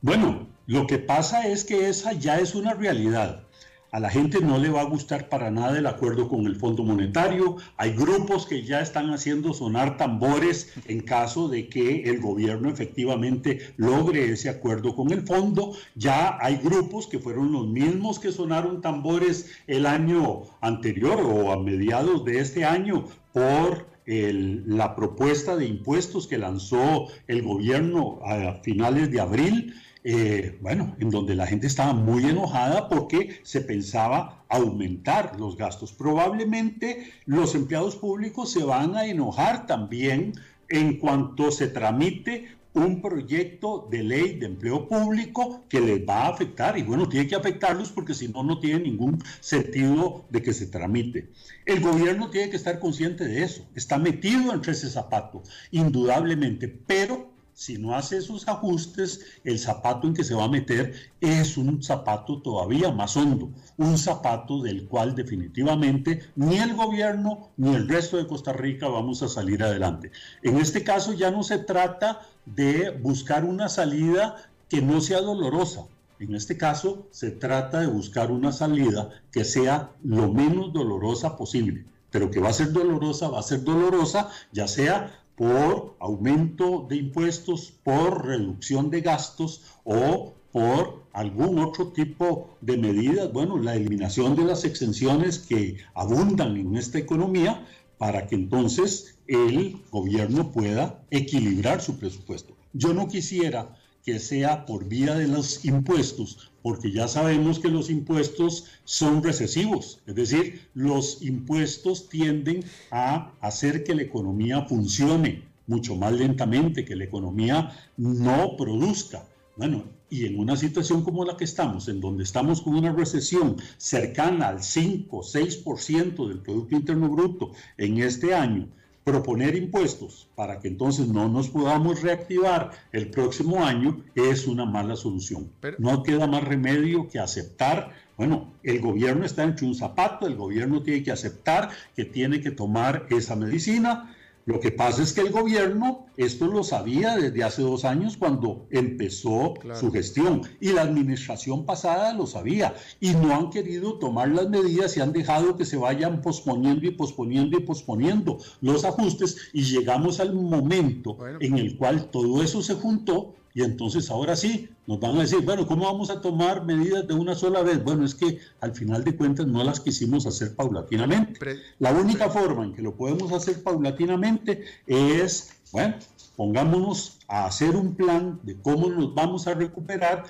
Bueno, lo que pasa es que esa ya es una realidad. A la gente no le va a gustar para nada el acuerdo con el Fondo Monetario. Hay grupos que ya están haciendo sonar tambores en caso de que el gobierno efectivamente logre ese acuerdo con el fondo. Ya hay grupos que fueron los mismos que sonaron tambores el año anterior o a mediados de este año por la propuesta de impuestos que lanzó el gobierno a finales de abril. Eh, bueno, en donde la gente estaba muy enojada porque se pensaba aumentar los gastos. Probablemente los empleados públicos se van a enojar también en cuanto se tramite un proyecto de ley de empleo público que les va a afectar y bueno, tiene que afectarlos porque si no, no tiene ningún sentido de que se tramite. El gobierno tiene que estar consciente de eso, está metido entre ese zapato, indudablemente, pero si no hace esos ajustes, el zapato en que se va a meter es un zapato todavía más hondo, un zapato del cual definitivamente ni el gobierno ni el resto de Costa Rica vamos a salir adelante. En este caso ya no se trata de buscar una salida que no sea dolorosa. En este caso se trata de buscar una salida que sea lo menos dolorosa posible pero que va a ser dolorosa, va a ser dolorosa, ya sea por aumento de impuestos, por reducción de gastos o por algún otro tipo de medidas, bueno, la eliminación de las exenciones que abundan en esta economía para que entonces el gobierno pueda equilibrar su presupuesto. Yo no quisiera que sea por vía de los impuestos, porque ya sabemos que los impuestos son recesivos, es decir, los impuestos tienden a hacer que la economía funcione mucho más lentamente, que la economía no produzca. Bueno, y en una situación como la que estamos, en donde estamos con una recesión cercana al 5, 6% del Producto Interno Bruto en este año, proponer impuestos para que entonces no nos podamos reactivar el próximo año es una mala solución. no queda más remedio que aceptar, bueno, el gobierno está en un zapato, el gobierno tiene que aceptar que tiene que tomar esa medicina lo que pasa es que el gobierno esto lo sabía desde hace dos años cuando empezó su gestión y la administración pasada lo sabía y no han querido tomar las medidas y han dejado que se vayan posponiendo y posponiendo y posponiendo los ajustes y llegamos al momento en el cual todo eso se juntó y entonces ahora sí nos van a decir, bueno, ¿cómo vamos a tomar medidas de una sola vez? Bueno, es que al final de cuentas no las quisimos hacer paulatinamente. La única forma en que lo podemos hacer paulatinamente es, bueno, pongámonos a hacer un plan de cómo nos vamos a recuperar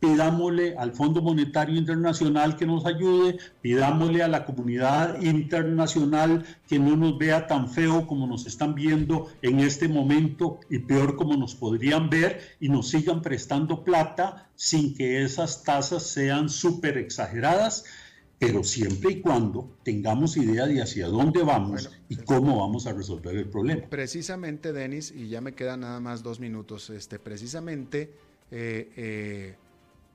pidámosle al Fondo Monetario Internacional que nos ayude, pidámosle a la comunidad internacional que no nos vea tan feo como nos están viendo en este momento y peor como nos podrían ver y nos sigan prestando plata sin que esas tasas sean súper exageradas pero siempre y cuando tengamos idea de hacia dónde vamos y cómo vamos a resolver el problema. Precisamente, Denis, y ya me quedan nada más dos minutos, este, precisamente eh, eh,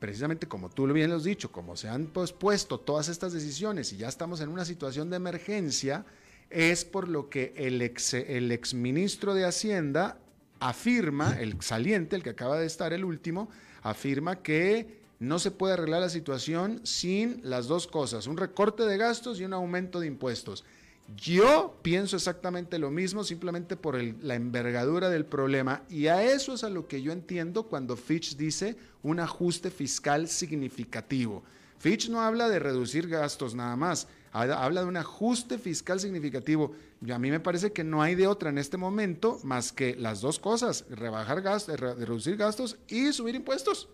precisamente como tú bien lo has dicho, como se han pospuesto todas estas decisiones y ya estamos en una situación de emergencia, es por lo que el ex, el exministro de Hacienda afirma, el saliente, el que acaba de estar el último, afirma que no se puede arreglar la situación sin las dos cosas, un recorte de gastos y un aumento de impuestos. Yo pienso exactamente lo mismo, simplemente por la envergadura del problema, y a eso es a lo que yo entiendo cuando Fitch dice un ajuste fiscal significativo. Fitch no habla de reducir gastos nada más, habla de un ajuste fiscal significativo. Y a mí me parece que no hay de otra en este momento más que las dos cosas, rebajar gastos, reducir gastos y subir impuestos.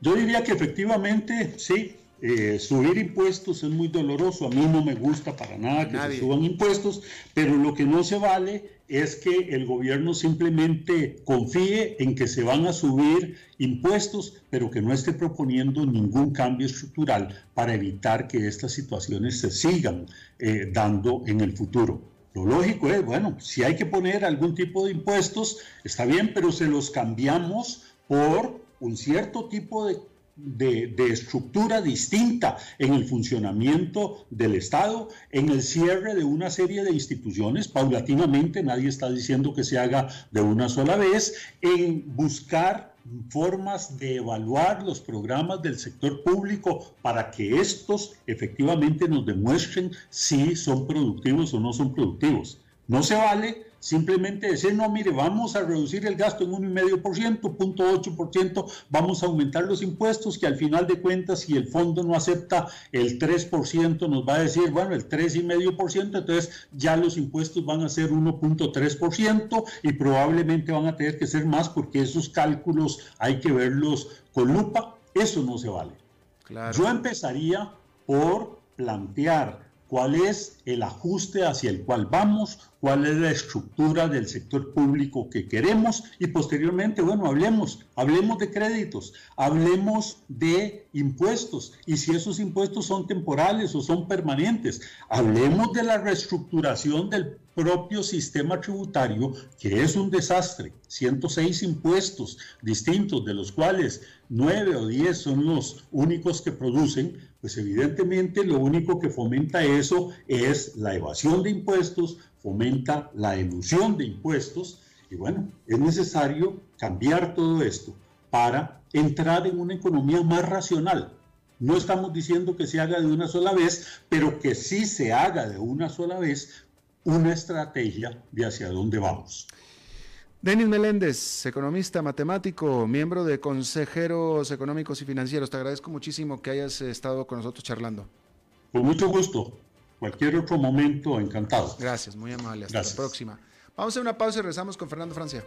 Yo diría que efectivamente sí, eh, subir impuestos es muy doloroso, a mí no me gusta para nada que se suban impuestos, pero lo que no se vale es que el gobierno simplemente confíe en que se van a subir impuestos, pero que no esté proponiendo ningún cambio estructural para evitar que estas situaciones se sigan eh, dando en el futuro. Lo lógico es, bueno, si hay que poner algún tipo de impuestos, está bien, pero se los cambiamos por un cierto tipo de de, estructura distinta en el funcionamiento del Estado, en el cierre de una serie de instituciones, paulatinamente, nadie está diciendo que se haga de una sola vez, en buscar formas de evaluar los programas del sector público para que estos efectivamente nos demuestren si son productivos o no son productivos. No se vale simplemente decir, no, mire, vamos a reducir el gasto en 1,5%, 0.8%, vamos a aumentar los impuestos, que al final de cuentas, si el fondo no acepta el 3%, nos va a decir, bueno, el 3,5%, entonces ya los impuestos van a ser 1.3% y probablemente van a tener que ser más porque esos cálculos hay que verlos con lupa. Eso no se vale. Yo empezaría por plantear cuál es el ajuste hacia el cual vamos, cuál es la estructura del sector público que queremos y posteriormente, bueno, hablemos, hablemos de créditos, hablemos de impuestos y si esos impuestos son temporales o son permanentes, hablemos de la reestructuración del propio sistema tributario, que es un desastre. 106 impuestos distintos, de los cuales 9 o 10 son los únicos que producen, pues evidentemente lo único que fomenta eso es la evasión de impuestos, fomenta la ilusión de impuestos y bueno, es necesario cambiar todo esto para entrar en una economía más racional. No estamos diciendo que se haga de una sola vez, pero que sí se haga de una sola vez una estrategia de hacia dónde vamos. Denis Meléndez, economista, matemático, miembro de Consejeros Económicos y Financieros, te agradezco muchísimo que hayas estado con nosotros charlando. Con mucho gusto. Cualquier otro momento, encantado. Gracias, muy amable. Hasta la próxima. Vamos a hacer una pausa y regresamos con Fernando Francia.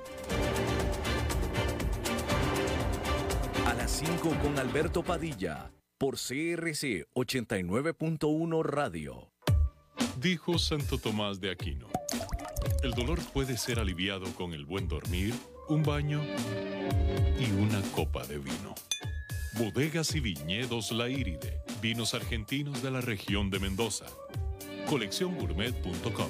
A las 5 con Alberto Padilla, por CRC 89.1 Radio. Dijo Santo Tomás de Aquino. El dolor puede ser aliviado con el buen dormir, un baño y una copa de vino. Bodegas y viñedos La Iride, vinos argentinos de la región de Mendoza. Colecciongourmet.com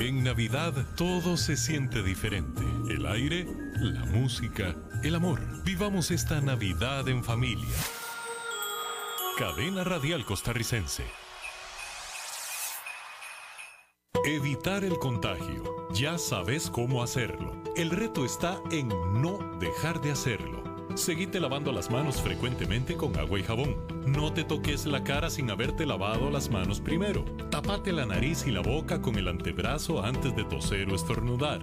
En Navidad todo se siente diferente. El aire, la música, el amor. Vivamos esta Navidad en familia. Cadena Radial Costarricense. Evitar el contagio. Ya sabes cómo hacerlo. El reto está en no dejar de hacerlo. Seguite lavando las manos frecuentemente con agua y jabón. No te toques la cara sin haberte lavado las manos primero. Tapate la nariz y la boca con el antebrazo antes de toser o estornudar.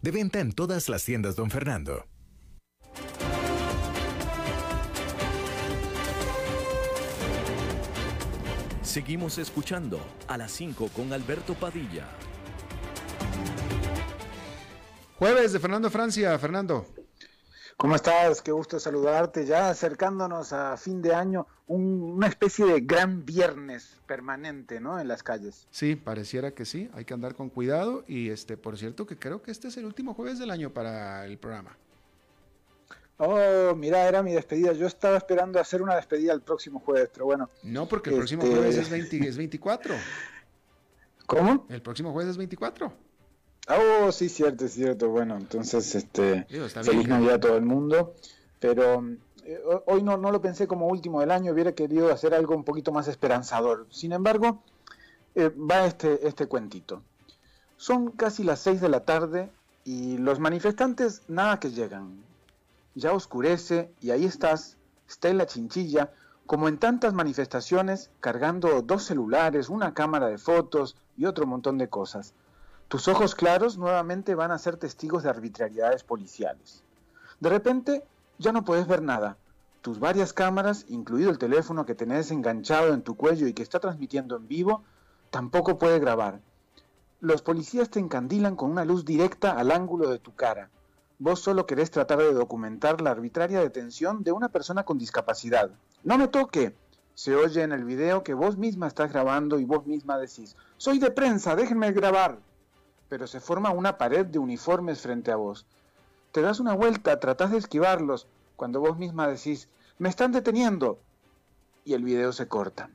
De venta en todas las tiendas, don Fernando. Seguimos escuchando a las 5 con Alberto Padilla. Jueves de Fernando Francia. Fernando. ¿Cómo estás? Qué gusto saludarte. Ya acercándonos a fin de año, una especie de gran viernes permanente, ¿no? En las calles. Sí, pareciera que sí. Hay que andar con cuidado. Y este, por cierto, que creo que este es el último jueves del año para el programa. Oh, mira, era mi despedida. Yo estaba esperando hacer una despedida el próximo jueves, pero bueno. No, porque el próximo este jueves es, 20, es 24. ¿Cómo? El próximo jueves es 24. Oh, sí, cierto, es cierto. Bueno, entonces, este, feliz Navidad a todo el mundo. Pero eh, hoy no, no lo pensé como último del año, hubiera querido hacer algo un poquito más esperanzador. Sin embargo, eh, va este, este cuentito. Son casi las 6 de la tarde y los manifestantes nada que llegan. Ya oscurece y ahí estás, Stella Chinchilla, como en tantas manifestaciones, cargando dos celulares, una cámara de fotos y otro montón de cosas. Tus ojos claros nuevamente van a ser testigos de arbitrariedades policiales. De repente ya no puedes ver nada. Tus varias cámaras, incluido el teléfono que tenés enganchado en tu cuello y que está transmitiendo en vivo, tampoco puede grabar. Los policías te encandilan con una luz directa al ángulo de tu cara. Vos solo querés tratar de documentar la arbitraria detención de una persona con discapacidad. No me toque. Se oye en el video que vos misma estás grabando y vos misma decís, soy de prensa, déjenme grabar pero se forma una pared de uniformes frente a vos. Te das una vuelta, tratás de esquivarlos, cuando vos misma decís, me están deteniendo, y el video se corta.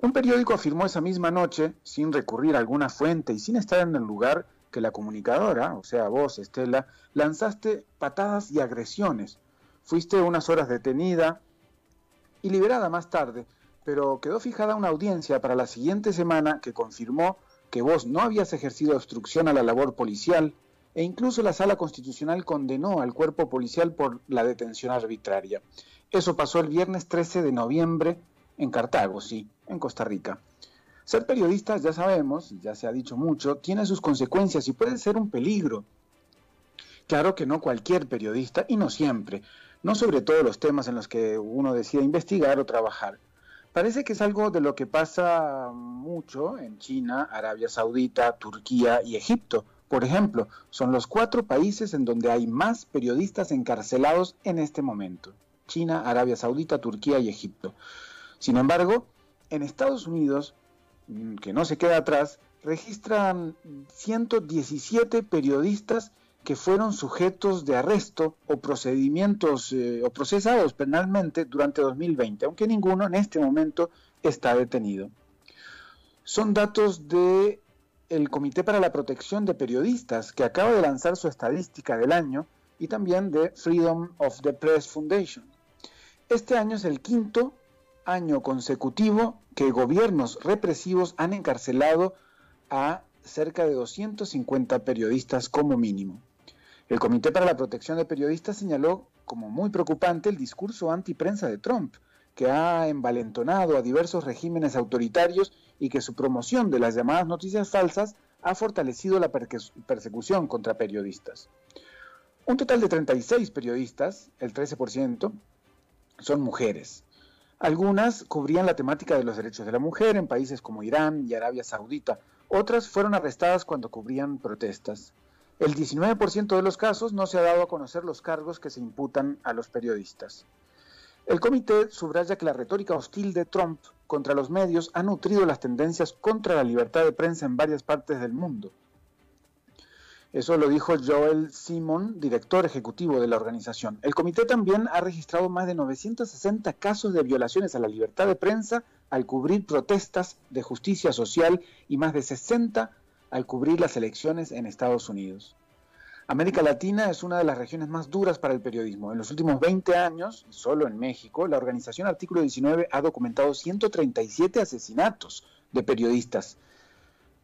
Un periódico afirmó esa misma noche, sin recurrir a alguna fuente y sin estar en el lugar, que la comunicadora, o sea vos, Estela, lanzaste patadas y agresiones. Fuiste unas horas detenida y liberada más tarde, pero quedó fijada una audiencia para la siguiente semana que confirmó que vos no habías ejercido obstrucción a la labor policial e incluso la sala constitucional condenó al cuerpo policial por la detención arbitraria. Eso pasó el viernes 13 de noviembre en Cartago, sí, en Costa Rica. Ser periodista, ya sabemos, ya se ha dicho mucho, tiene sus consecuencias y puede ser un peligro. Claro que no cualquier periodista, y no siempre, no sobre todos los temas en los que uno decide investigar o trabajar. Parece que es algo de lo que pasa mucho en China, Arabia Saudita, Turquía y Egipto. Por ejemplo, son los cuatro países en donde hay más periodistas encarcelados en este momento. China, Arabia Saudita, Turquía y Egipto. Sin embargo, en Estados Unidos, mm, que no se queda atrás, registran 117 periodistas que fueron sujetos de arresto o procedimientos eh, o procesados penalmente durante 2020, aunque ninguno en este momento está detenido. Son datos de el Comité para la Protección de Periodistas, que acaba de lanzar su estadística del año, y también de Freedom of the Press Foundation. Este año es el quinto año consecutivo que gobiernos represivos han encarcelado a cerca de 250 periodistas como mínimo. El Comité para la Protección de Periodistas señaló como muy preocupante el discurso antiprensa de Trump, que ha envalentonado a diversos regímenes autoritarios y que su promoción de las llamadas noticias falsas ha fortalecido la persecución contra periodistas. Un total de 36 periodistas, el 13%, son mujeres. Algunas cubrían la temática de los derechos de la mujer en países como Irán y Arabia Saudita. Otras fueron arrestadas cuando cubrían protestas. El 19% de los casos no se ha dado a conocer los cargos que se imputan a los periodistas. El comité subraya que la retórica hostil de Trump contra los medios ha nutrido las tendencias contra la libertad de prensa en varias partes del mundo. Eso lo dijo Joel Simon, director ejecutivo de la organización. El comité también ha registrado más de 960 casos de violaciones a la libertad de prensa al cubrir protestas de justicia social y más de 60 al cubrir las elecciones en Estados Unidos. América Latina es una de las regiones más duras para el periodismo. En los últimos 20 años, solo en México, la organización Artículo 19 ha documentado 137 asesinatos de periodistas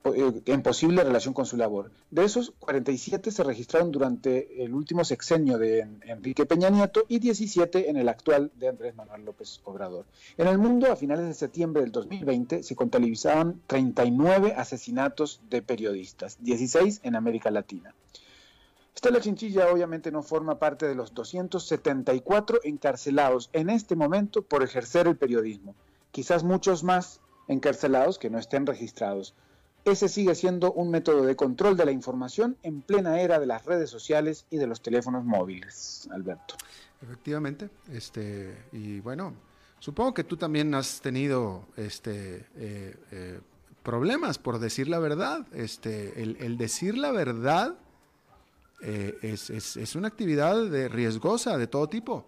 en posible relación con su labor. De esos, 47 se registraron durante el último sexenio de Enrique Peña Nieto y 17 en el actual de Andrés Manuel López Obrador. En el mundo, a finales de septiembre del 2020, se contabilizaban 39 asesinatos de periodistas, 16 en América Latina. Estela Chinchilla obviamente no forma parte de los 274 encarcelados en este momento por ejercer el periodismo. Quizás muchos más encarcelados que no estén registrados. Ese sigue siendo un método de control de la información en plena era de las redes sociales y de los teléfonos móviles, Alberto. Efectivamente, este, y bueno, supongo que tú también has tenido este, eh, eh, problemas por decir la verdad. Este, el, decir la verdad eh, es, es, una actividad de riesgosa de todo tipo.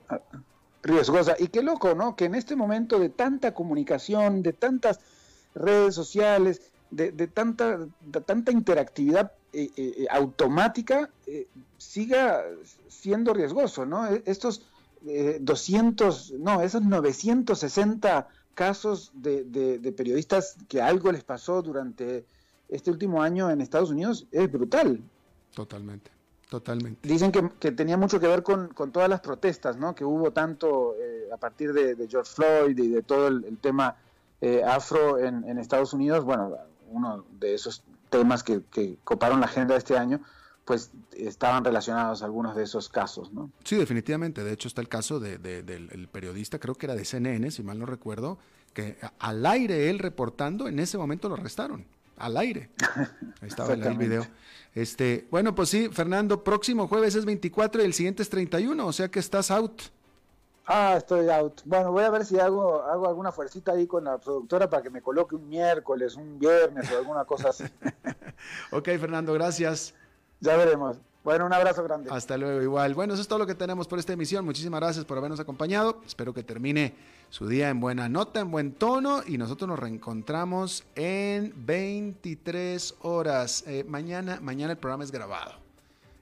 Riesgosa. Y qué loco, ¿no? Que en este momento de tanta comunicación, de tantas redes sociales, de, tanta, tanta interactividad eh, eh, eh, automática siga siendo riesgoso, ¿no? E, estos 200, no, esos 960 casos de, periodistas que algo les pasó durante este último año en Estados Unidos es brutal. Totalmente, totalmente. Dicen que, tenía mucho que ver con, todas las protestas, ¿no? Que hubo tanto a partir de, George Floyd y de todo el, tema eh, afro en, Estados Unidos. Bueno, uno de esos temas que, coparon la agenda de este año, pues estaban relacionados algunos de esos casos, ¿no? Sí, definitivamente. De hecho, está el caso del periodista, creo que era de CNN, si mal no recuerdo, que al aire él reportando, en ese momento lo arrestaron. Al aire. Ahí estaba el video. Este, bueno, pues sí, Fernando, próximo jueves es 24 y el siguiente es 31, o sea que estás out. Ah, estoy out. Bueno, voy a ver si hago, hago alguna fuercita ahí con la productora para que me coloque un miércoles, un viernes o alguna cosa así. ok, Fernando, gracias. Ya veremos. Bueno, un abrazo grande. Hasta luego, igual. Bueno, eso es todo lo que tenemos por esta emisión. Muchísimas gracias por habernos acompañado. Espero que termine su día en buena nota, en buen tono y nosotros nos reencontramos en 23 horas. Eh, mañana, mañana el programa es grabado.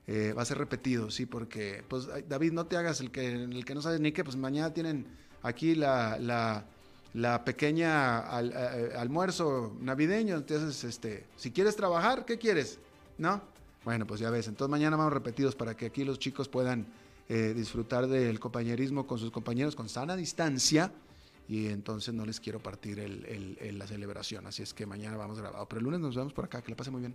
Eh, va a ser repetido, sí, porque, pues, David, no te hagas el que, el que no sabes ni qué, pues mañana tienen aquí la, la, pequeña eh, almuerzo navideño. Entonces, este, si quieres trabajar, ¿qué quieres? ¿No? Bueno, pues ya ves. Entonces mañana vamos repetidos para que aquí los chicos puedan eh, disfrutar del compañerismo con sus compañeros con sana distancia y entonces no les quiero partir el, la celebración. Así es que mañana vamos grabado. Pero el lunes nos vemos por acá. Que le pase muy bien.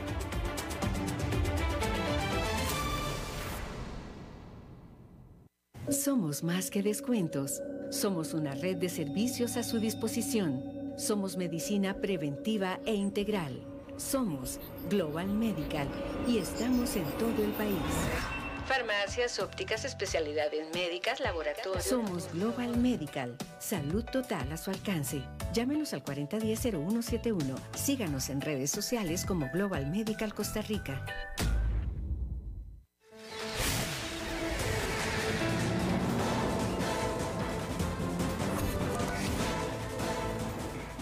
Somos más que descuentos, somos una red de servicios a su disposición somos medicina preventiva e integral. Somos Global Medical y estamos en todo el país. Farmacias, ópticas, especialidades médicas, laboratorios. Somos Global Medical. Salud total a su alcance. Llámenos al 4010-0171. Síganos en redes sociales como Global Medical Costa Rica.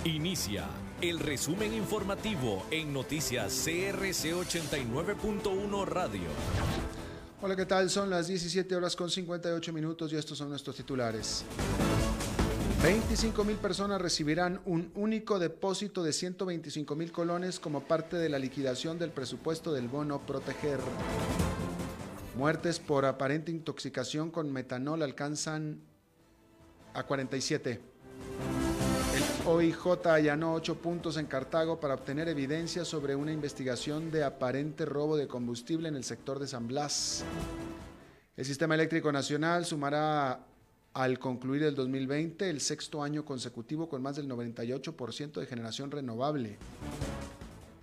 Inicia el resumen informativo en noticias CRC 89.1 Radio. Hola, ¿qué tal? Son las 17 horas con 58 minutos y estos son nuestros titulares. 25 mil personas recibirán un único depósito de 125 mil colones como parte de la liquidación del presupuesto del bono Proteger. Muertes por aparente intoxicación con metanol alcanzan a 47. OIJ allanó ocho puntos en Cartago para obtener evidencia sobre una investigación de aparente robo de combustible en el sector de San Blas. El Sistema Eléctrico Nacional sumará al concluir el 2020 el sexto año consecutivo con más del 98% de generación renovable.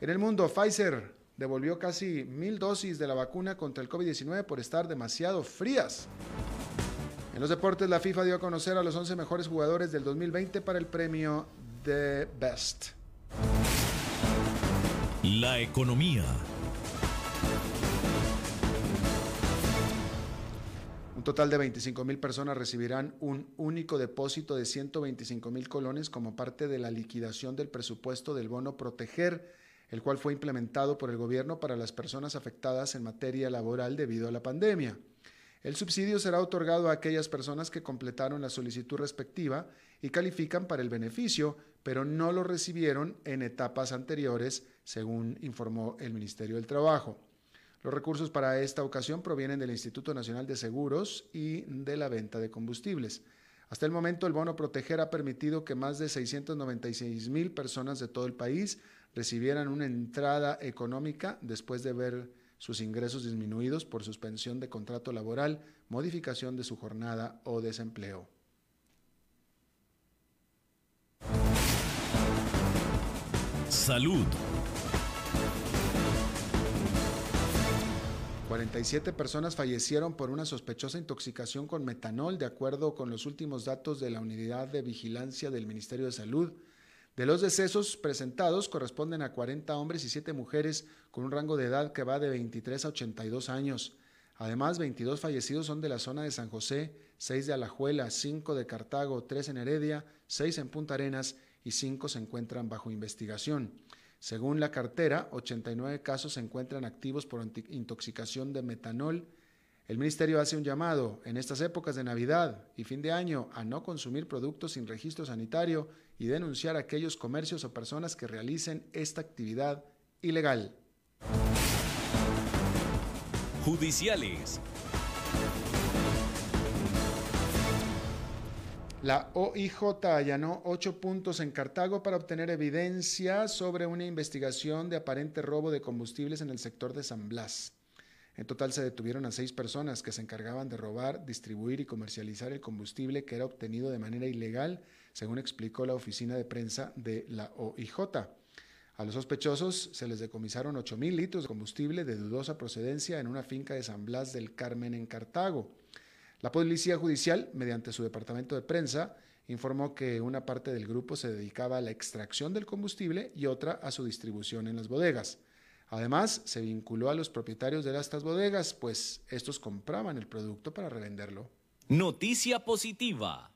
En el mundo, Pfizer devolvió casi mil dosis de la vacuna contra el COVID-19 por estar demasiado frías. En los deportes, la FIFA dio a conocer a los 11 mejores jugadores del 2020 para el premio The Best. La economía. Un total de 25 mil personas recibirán un único depósito de 125 mil colones como parte de la liquidación del presupuesto del bono Proteger, el cual fue implementado por el gobierno para las personas afectadas en materia laboral debido a la pandemia. El subsidio será otorgado a aquellas personas que completaron la solicitud respectiva y califican para el beneficio, pero no lo recibieron en etapas anteriores, según informó el Ministerio del Trabajo. Los recursos para esta ocasión provienen del Instituto Nacional de Seguros y de la venta de combustibles. Hasta el momento, el bono Proteger ha permitido que más de 696 mil personas de todo el país recibieran una entrada económica después de ver sus ingresos disminuidos por suspensión de contrato laboral, modificación de su jornada o desempleo. Salud. 47 personas fallecieron por una sospechosa intoxicación con metanol, de acuerdo con los últimos datos de la Unidad de Vigilancia del Ministerio de Salud. De los decesos presentados corresponden a 40 hombres y 7 mujeres con un rango de edad que va de 23 a 82 años. Además, 22 fallecidos son de la zona de San José, 6 de Alajuela, 5 de Cartago, 3 en Heredia, 6 en Punta Arenas y 5 se encuentran bajo investigación. Según la cartera, 89 casos se encuentran activos por intoxicación de metanol. El ministerio hace un llamado en estas épocas de Navidad y fin de año a no consumir productos sin registro sanitario y denunciar a aquellos comercios o personas que realicen esta actividad ilegal. Judiciales. La OIJ allanó ocho puntos en Cartago para obtener evidencia sobre una investigación de aparente robo de combustibles en el sector de San Blas. En total se detuvieron a seis personas que se encargaban de robar, distribuir y comercializar el combustible que era obtenido de manera ilegal, según explicó la oficina de prensa de la OIJ. A los sospechosos se les decomisaron 8.000 litros de combustible de dudosa procedencia en una finca de San Blas del Carmen en Cartago. La Policía Judicial, mediante su departamento de prensa, informó que una parte del grupo se dedicaba a la extracción del combustible y otra a su distribución en las bodegas. Además, se vinculó a los propietarios de estas bodegas, pues estos compraban el producto para revenderlo. Noticia positiva.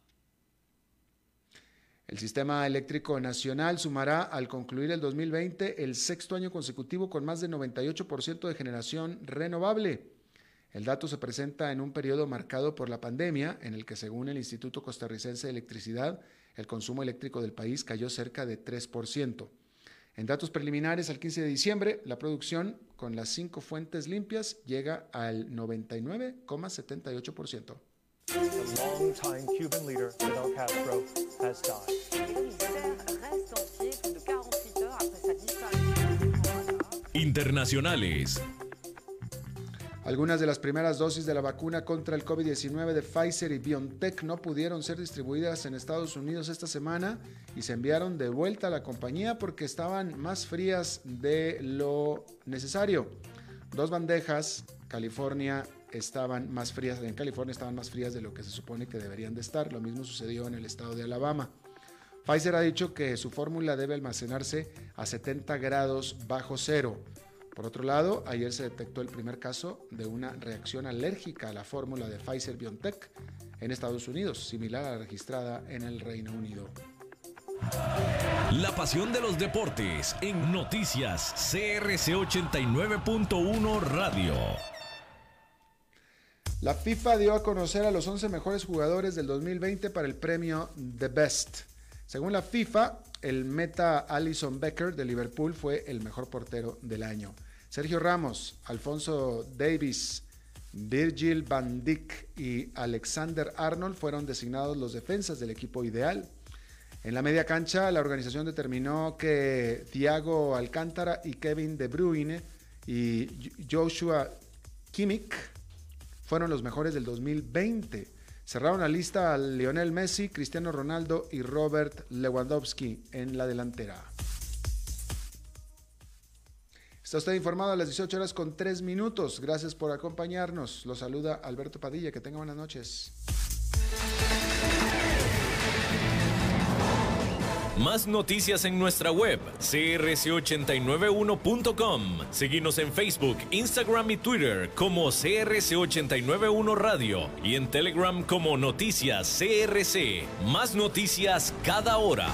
El sistema eléctrico nacional sumará al concluir el 2020 el sexto año consecutivo con más de 98% de generación renovable. El dato se presenta en un periodo marcado por la pandemia, en el que según el Instituto Costarricense de Electricidad, el consumo eléctrico del país cayó cerca de 3%. En datos preliminares al 15 de diciembre, la producción con las cinco fuentes limpias llega al 99,78%. Internacionales. Algunas de las primeras dosis de la vacuna contra el COVID-19 de Pfizer y BioNTech no pudieron ser distribuidas en Estados Unidos esta semana y se enviaron de vuelta a la compañía porque estaban más frías de lo necesario. Dos bandejas, California estaban más frías, en California estaban más frías de lo que se supone que deberían de estar. Lo mismo sucedió en el estado de Alabama. Pfizer ha dicho que su fórmula debe almacenarse a 70 grados bajo cero. Por otro lado, ayer se detectó el primer caso de una reacción alérgica a la fórmula de Pfizer BioNTech en Estados Unidos, similar a la registrada en el Reino Unido. La pasión de los deportes en noticias CRC 89.1 Radio. La FIFA dio a conocer a los 11 mejores jugadores del 2020 para el premio The Best. Según la FIFA, el meta Alison Becker de Liverpool fue el mejor portero del año. Sergio Ramos, Alfonso Davis, Virgil van Dijk y Alexander Arnold fueron designados los defensas del equipo ideal. En la media cancha, la organización determinó que Thiago Alcántara y Kevin De Bruyne y Joshua Kimmich fueron los mejores del 2020. Cerraron la lista a Lionel Messi, Cristiano Ronaldo y Robert Lewandowski en la delantera. Está usted informado a las 18 horas con 3 minutos. Gracias por acompañarnos. Lo saluda Alberto Padilla. Que tenga buenas noches. Más noticias en nuestra web, crc891.com. Seguimos en Facebook, Instagram y Twitter como CRC891 Radio y en Telegram como Noticias CRC. Más noticias cada hora.